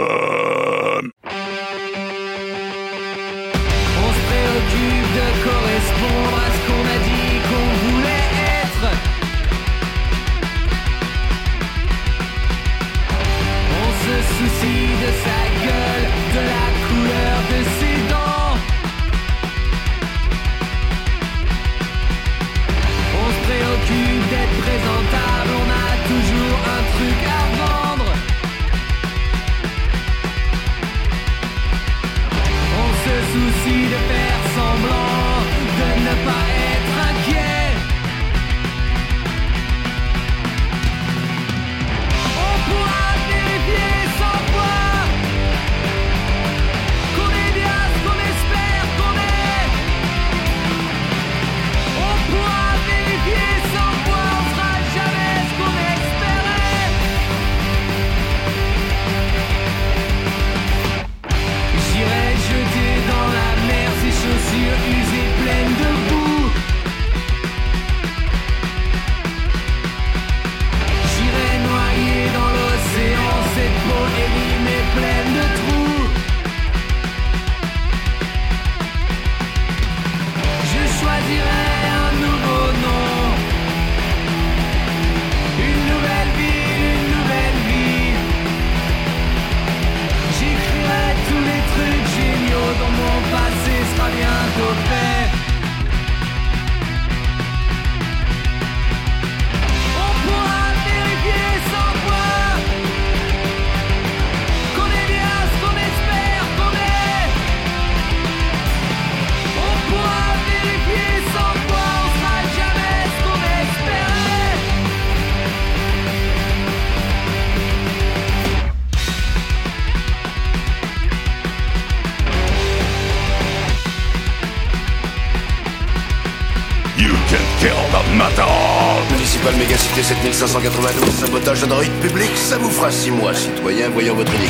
7592, sabotage d'un rite public, ça vous fera 6 mois, citoyen, voyons votre ID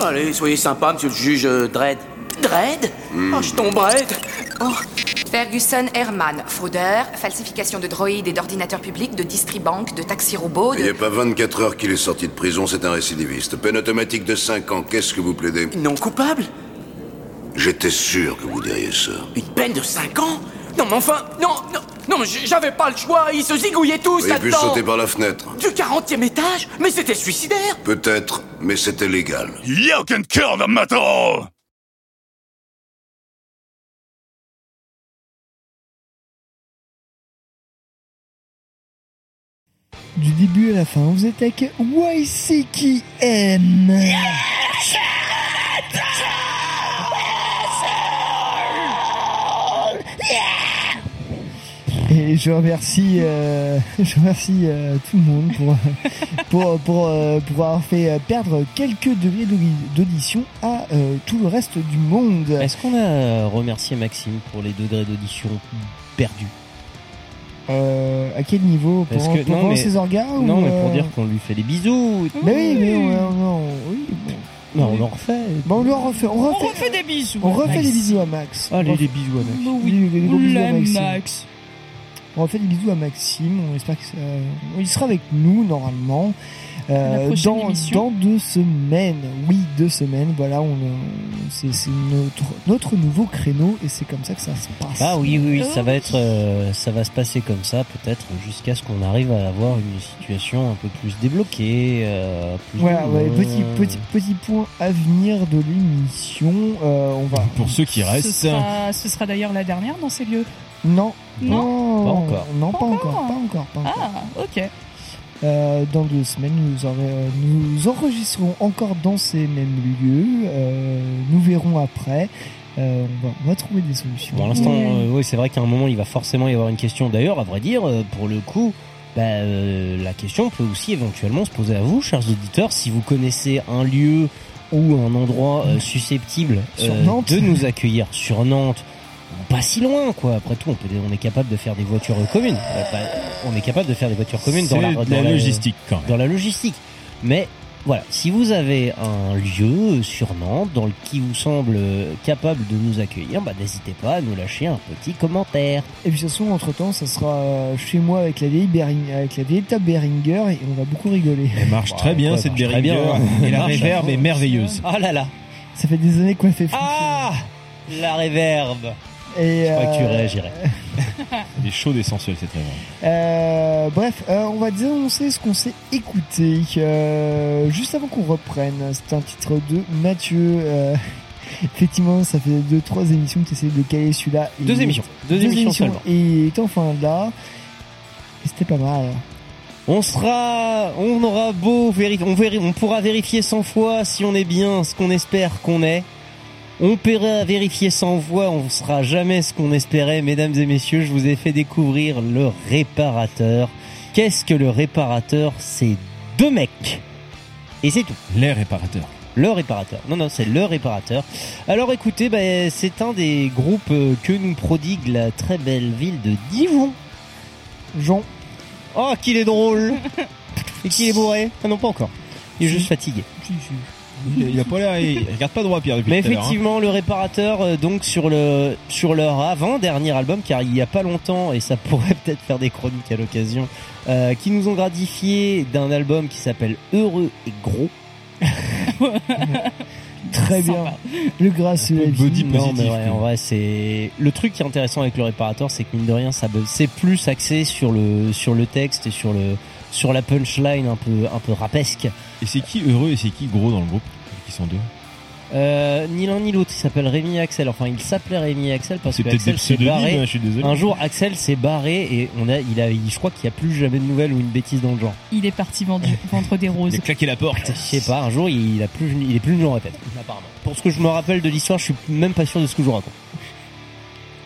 Allez, soyez sympa, monsieur le juge euh, Dredd. Dredd Hmm. Oh, je Oh, Ferguson Herman, fraudeur, falsification de droïdes et d'ordinateurs publics, de distribank, de taxi robot, Il n'y a pas 24 heures qu'il est sorti de prison, c'est un récidiviste. Peine automatique de 5 ans, qu'est-ce que vous plaidez? Non coupable? J'étais sûr que vous diriez ça. Une peine de 5 ans? Non, mais enfin, non, non, non, mais j'avais pas le choix, ils se zigouillaient tous auriez pu là-dedans sauter par la fenêtre. Du 40e étage Mais c'était suicidaire Peut-être, mais c'était légal. You can kill the metal. Du début à la fin, vous êtes avec YCKM. Et je remercie, euh, je remercie euh, tout le monde pour pour pour, euh, pour avoir fait euh, perdre quelques degrés d'audi- d'audition à euh, tout le reste du monde. Est-ce qu'on a remercié Maxime pour les degrés d'audition perdus? Euh, à quel niveau? Parce Pour, que- pour non, voir mais- ses organes Non, ou, mais pour euh, dire qu'on lui fait des bisous. Mais oui, mais on, on- on- oui, bon. Non, on en refait. Bon, on le refait. On refait, On refait des bisous. on refait Max. des bisous à Max. Allez, On refait- des bisous à Max. Oui, des- des gros bisous à L'aime, Maxime. Max. On refait des bisous à Maxime. On espère que ça... il sera avec nous normalement. Euh, dans, émission. dans deux semaines, oui, deux semaines, voilà, on, euh, c'est c'est notre, notre nouveau créneau et c'est comme ça que ça se passe. Ah oui, oui, oui, ça va être, euh, ça va se passer comme ça, peut-être jusqu'à ce qu'on arrive à avoir une situation un peu plus débloquée. euh, plus Voilà, ouais, euh, petit, petit, petit point à venir de l'émission. Euh, on va. Pour ceux qui Ce restent. sera, ce sera d'ailleurs la dernière dans ces lieux. Non. Non Pas encore. Non, pas encore. Pas encore. Pas encore. Ah, ok. Euh, dans deux semaines, nous, aurez- euh, nous enregistrerons encore dans ces mêmes lieux. Euh, nous verrons après. Euh, on, va, on va trouver des solutions. Pour l'instant, euh, oui, c'est vrai qu'à un moment, il va forcément y avoir une question. D'ailleurs, à vrai dire, euh, pour le coup, bah, euh, la question peut aussi éventuellement se poser à vous, chers auditeurs, si vous connaissez un lieu ou un endroit euh, susceptible euh, de nous accueillir sur Nantes. Pas si loin, quoi. Après tout, on, peut, on est capable de faire des voitures communes. Euh, bah, on est capable de faire des voitures communes dans la, dans la logistique, quand même. Dans la logistique. Mais Voilà, si vous avez un lieu sur Nantes dans le qui vous semble capable de nous accueillir, bah, n'hésitez pas à nous lâcher un petit commentaire. Et puis de toute façon, entre temps, ça sera euh, chez moi avec la vieille Bering, avec la vieille table Behringer et on va beaucoup rigoler. Elle marche très bien ouais, cette Behringer bien. et la Marche. réverb est merveilleuse. Oh là là, Ça fait des années qu'on fait. Ah la réverbe. Et, Je crois que tu euh, réagirais. Elle est chaude et sensuelle cette réverb. Euh, bref, euh, on va dénoncer ce qu'on s'est écouté euh, juste avant qu'on reprenne. C'est un titre de Mathieu. euh, effectivement, ça fait deux trois émissions que tu essayes de caler celui-là. Deux émissions. Deux émissions seulement. Et il est enfin là. Et c'était pas mal. On sera, on aura beau vérifier, on, on pourra vérifier 100 fois si on est bien ce qu'on espère qu'on est. On pourra vérifier 100 fois, on sera jamais ce qu'on espérait. Mesdames et messieurs, je vous ai fait découvrir le réparateur. Qu'est-ce que le réparateur? C'est deux mecs. Et c'est tout. Les réparateurs. Le réparateur. Non, non, c'est le réparateur. Alors écoutez, bah, c'est un des groupes euh, que nous prodigue la très belle ville de Dijon. Jean. Oh, qu'il est drôle Et qu'il est bourré Ah non, pas encore. Il est juste fatigué. Il, il a pas l'air, il regarde pas droit Pierre depuis Mais tout à l'heure, hein. effectivement, le réparateur, euh, donc sur le sur leur avant-dernier album, car il y a pas longtemps, et ça pourrait peut-être faire des chroniques à l'occasion, euh, qui nous ont gratifié d'un album qui s'appelle Heureux et Gros. Très bien. Le gras, c'est la vie. body Non, positif, mais ouais, quoi. en vrai, c'est le truc qui est intéressant avec le réparateur, c'est que mine de rien, ça be- c'est plus axé sur le sur le texte et sur le sur la punchline un peu un peu rapesque. Et c'est qui heureux et c'est qui gros dans le groupe Qui sont deux Euh, ni l'un ni l'autre, il s'appelle Rémi Axel. Enfin, il s'appelait Rémi Axel parce que Axel s'est barré. hein, je suis désolé. Un jour, Axel s'est barré et on a, il a, il- je crois qu'il n'y a plus jamais de nouvelles ou une bêtise dans le genre. Il est parti vendre, vendre des roses. Il a claqué la porte. Je sais pas, un jour, il a plus, il est plus venu la tête. Apparemment. Pour ce que je me rappelle de l'histoire, je suis même pas sûr de ce que je vous raconte.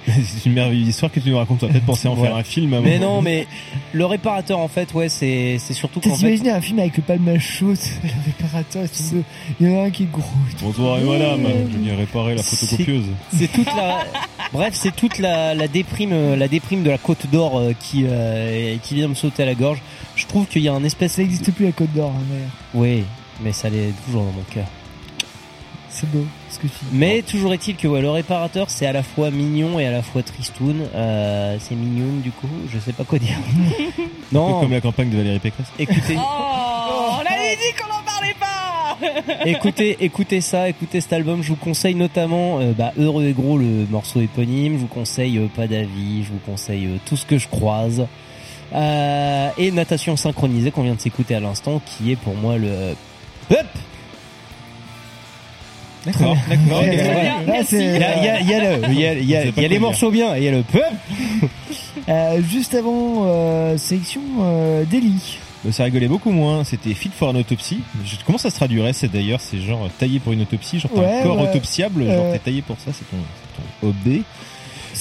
C'est une merveilleuse histoire que tu nous racontes. On va peut-être penser à en Ouais. faire un film. à un Mais non, mais le réparateur, en fait, ouais, c'est, c'est surtout T'as fait, imaginé un film avec le palmage chaud, le réparateur, ça. il y en a un qui est gros. Bonsoir et madame, je viens réparer la photocopieuse. c'est toute la, bref, c'est toute la, la déprime, euh, la déprime de la Côte d'Or euh, qui, euh, qui vient me sauter à la gorge. Je trouve qu'il y a un espèce. Ça n'existe plus la Côte d'Or, hein, d'ailleurs. Oui, mais ça l'est toujours dans mon cœur. C'est beau, ce que tu dis. Mais toujours est-il que ouais, le réparateur c'est à la fois mignon et à la fois tristoun. Euh, c'est mignon du coup, je sais pas quoi dire. Un peu non, comme la campagne de Valérie Pécresse. écoutez, Oh, on avait dit qu'on en parlait pas écoutez, écoutez ça, écoutez cet album. Je vous conseille notamment euh, bah, Heureux et Gros, le morceau éponyme. Je vous conseille euh, Pas d'avis. Je vous conseille euh, tout ce que je croise. Euh, et Natation synchronisée qu'on vient de s'écouter à l'instant, qui est pour moi le Hop D'accord, d'accord. Il y a, les morceaux bien et il y a le Hop Euh, juste avant, euh, sélection euh, d'Eli. Euh, Ça rigolait beaucoup moins. C'était Fit for an autopsie. Je- comment ça se traduirait C'est d'ailleurs, c'est genre euh, taillé pour une autopsie, genre Ouais, un corps autopsiable, genre Euh. t'es taillé pour ça, c'est ton, ton OB.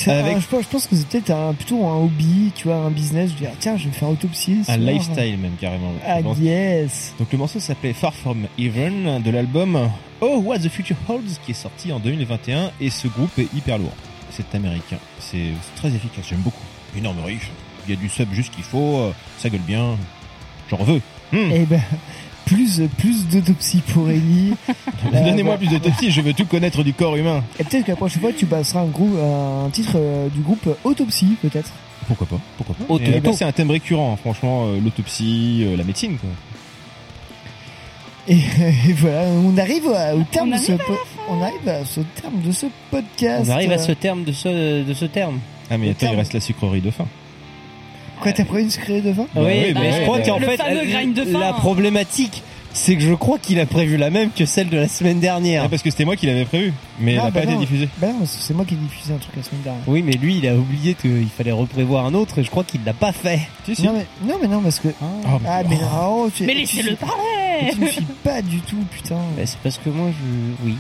Avec- un- je, pense, je pense que c'est peut-être un, plutôt un hobby, tu vois, un business. Je dis, ah, tiens, je vais me faire autopsier. ce Un soir. lifestyle même carrément. Ah, yes. Donc le morceau s'appelait Far From Even de l'album Oh What the Future Holds qui est sorti en 2021 et ce groupe est hyper lourd. C'est américain, c'est très efficace, j'aime beaucoup. Énorme riche, il y a du sub juste qu'il faut, ça gueule bien, j'en veux. Hmm. Eh ben, plus, plus d'autopsie pour Ellie. Donnez-moi plus d'autopsie, je veux tout connaître du corps humain. Et peut-être que la prochaine fois, tu passeras un, groupe, un titre euh, du groupe Autopsie, peut-être. Pourquoi pas Pourquoi pas Auto- bah, auto. C'est un thème récurrent, hein, franchement, euh, l'autopsie, euh, la médecine quoi. Et, et voilà, on arrive à- au terme de ce arrive à po- on arrive à ce terme de ce podcast. On arrive à ce terme de ce, de ce terme. Ah mais attends, il terme. reste la sucrerie de fin. Quoi, t'as pris une sucrée de vin Bah oui, oui, mais bah je crois bah qu'en fait, de fin. la problématique, c'est que je crois qu'il a prévu la même que celle de la semaine dernière. Ah, parce que c'était moi qui l'avais prévu, mais elle Ah, n'a bah pas été non. diffusée. Bah non, c'est moi qui ai diffusé un truc la semaine dernière. Oui, mais lui, il a oublié qu'il fallait reprévoir un autre et je crois qu'il l'a pas fait. Si, si. Non mais, non mais non parce que Ah, ah mais non tu, Mais tu- laissez-le tu parler me files pas du tout putain. Bah, c'est parce que moi, je. Oui.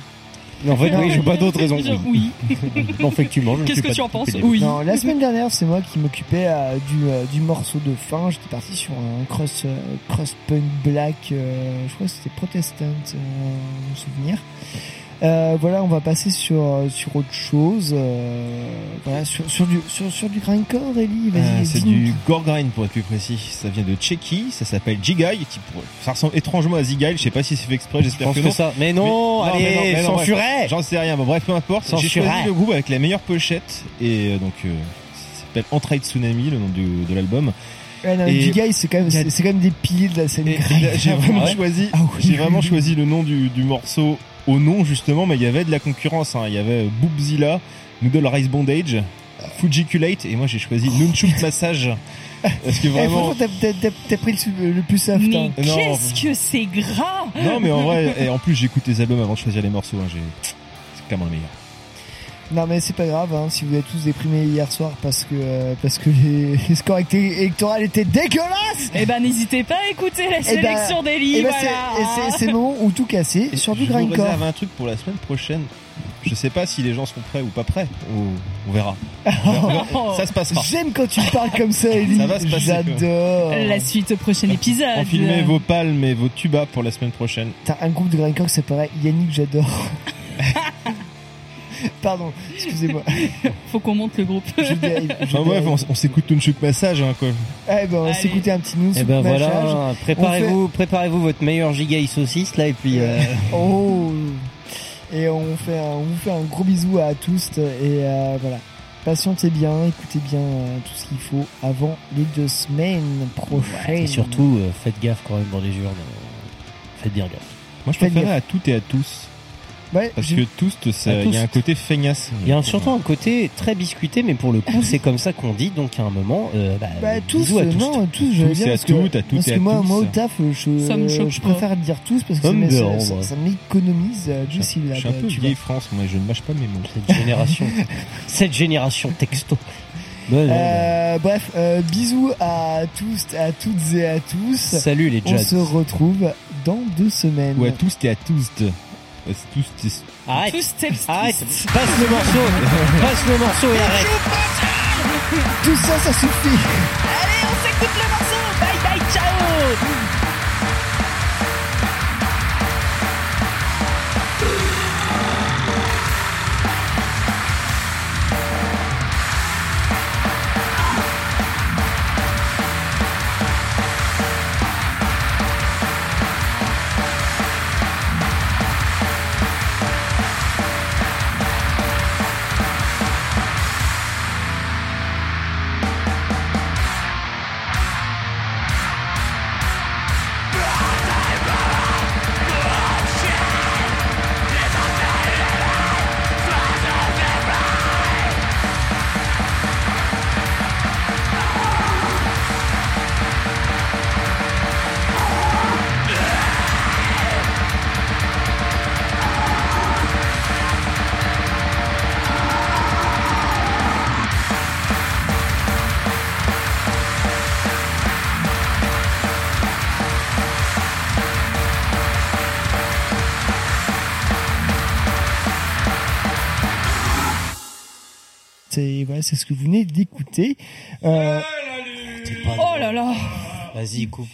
En fait, Non. oui, j'ai pas d'autre raison. Je- Oui. Oui. Non, effectivement, Qu'est-ce que tu en penses. Oui? Non, la semaine dernière, c'est moi qui m'occupais euh, du, euh, du morceau de fin. J'étais parti sur un cross, euh, cross punk black. euh, je crois que c'était Protestant, euh, mon souvenir. Euh, voilà, on va passer sur euh, sur autre chose. euh, voilà, sur sur du sur, sur du grindcore, Ellie. Vas-y, Euh, c'est du tout. Gorgrind pour être plus précis. Ça vient de Tchéquie, ça s'appelle Jigai. Qui pour- Ça ressemble étrangement à Zigai. Je sais pas si c'est fait exprès, j'espère que que non. ça- mais non, allez, bref, censurez J'en sais rien. Bon, bref, peu importe. J'ai choisi le groupe avec la meilleure pochette et euh, donc euh, ça s'appelle Entraide Tsunami, le nom du- de l'album. Ouais, non, Et- c'est quand même c'est quand même des piliers de la scène grind. j'ai vraiment ouais choisi, Ah oui, j'ai vraiment choisi le nom du, du morceau au nom justement, mais il y avait de la concurrence. Hein. Il y avait Boobzilla, Noodle Rice Bondage, Fujiculate, et moi j'ai choisi Nunchuk Massage. Parce que Eh, vraiment. franchement, t'as- t'as- t'as- t'as pris le, plus soft. Mais hein. Non. qu'est-ce que c'est gras Non, mais en vrai, et en plus j'écoute les albums avant de choisir les morceaux. Hein. J'ai... C'est clairement le meilleur. Non mais c'est pas grave hein, si vous êtes tous déprimés hier soir parce que euh, parce que les, les scores électoraux étaient dégueulasses. Eh ben n'hésitez pas à écouter la Eh ben- sélection d'Eli, eh ben, voilà. c'est- et c'est- c'est le moment où tout casser sur du je vous grindcore. réserve un truc pour la semaine prochaine. Je sais pas si les gens seront prêts ou pas prêts. On, on verra. On verra. Ça se passera. J'aime quand tu parles comme ça, Ellie. Ça va se passer. J'adore. La suite au prochain épisode. Enfilez vos palmes et vos tubas pour la semaine prochaine. T'as un groupe de grindcore qui s'appelle Yannick J'adore. Pardon, excusez-moi. Faut qu'on monte le groupe. Je dérive, je Enfin, bref, dérive. on, on s'écoute Tunchuk Massage, hein, quoi. Eh ben, on s'écouter un petit news. Eh ben voilà, préparez-vous, préparez-vous votre meilleur giga saucisse là et puis. euh, Oh Et on fait un, on vous fait un gros bisou à tous et euh, voilà. Patientez bien, écoutez bien euh, tout ce qu'il faut avant les deux semaines prochaines. Et surtout, euh, faites gaffe quand même dans les urnes. Faites bien gaffe. Moi, je préférais à toutes et à tous. Ouais, Parce que À il y a un côté feignasse. Il y a un- surtout un côté très biscuité, mais pour le coup, c'est comme ça qu'on dit. Donc à un moment, euh, bah, Bah tous, bisous à euh, tous. non, tous, Tous dire et à parce que, toutes, à toutes parce et que à moi, tous. moi au taf, je, Ça me je préfère dire tous parce que Ça m'économise euh, deux Je suis syllabes. un peu tu vieille. France, moi, je ne mâche pas mes mots. Cette génération, cette génération texto. Ouais, ouais, ouais. Euh, bref, euh, bisous à tous, à toutes et à tous. Salut les On Jads. se retrouve dans deux semaines. Ou à tous et à tous. À tous et- Arrête, Tous arrête, passe le morceau, passe le morceau et arrête. Tout ça, ça suffit. Allez, on s'écoute le morceau. Bye bye, ciao. Voilà, c'est ce que vous venez d'écouter. Euh, Oh là là. Vas-y, coupe.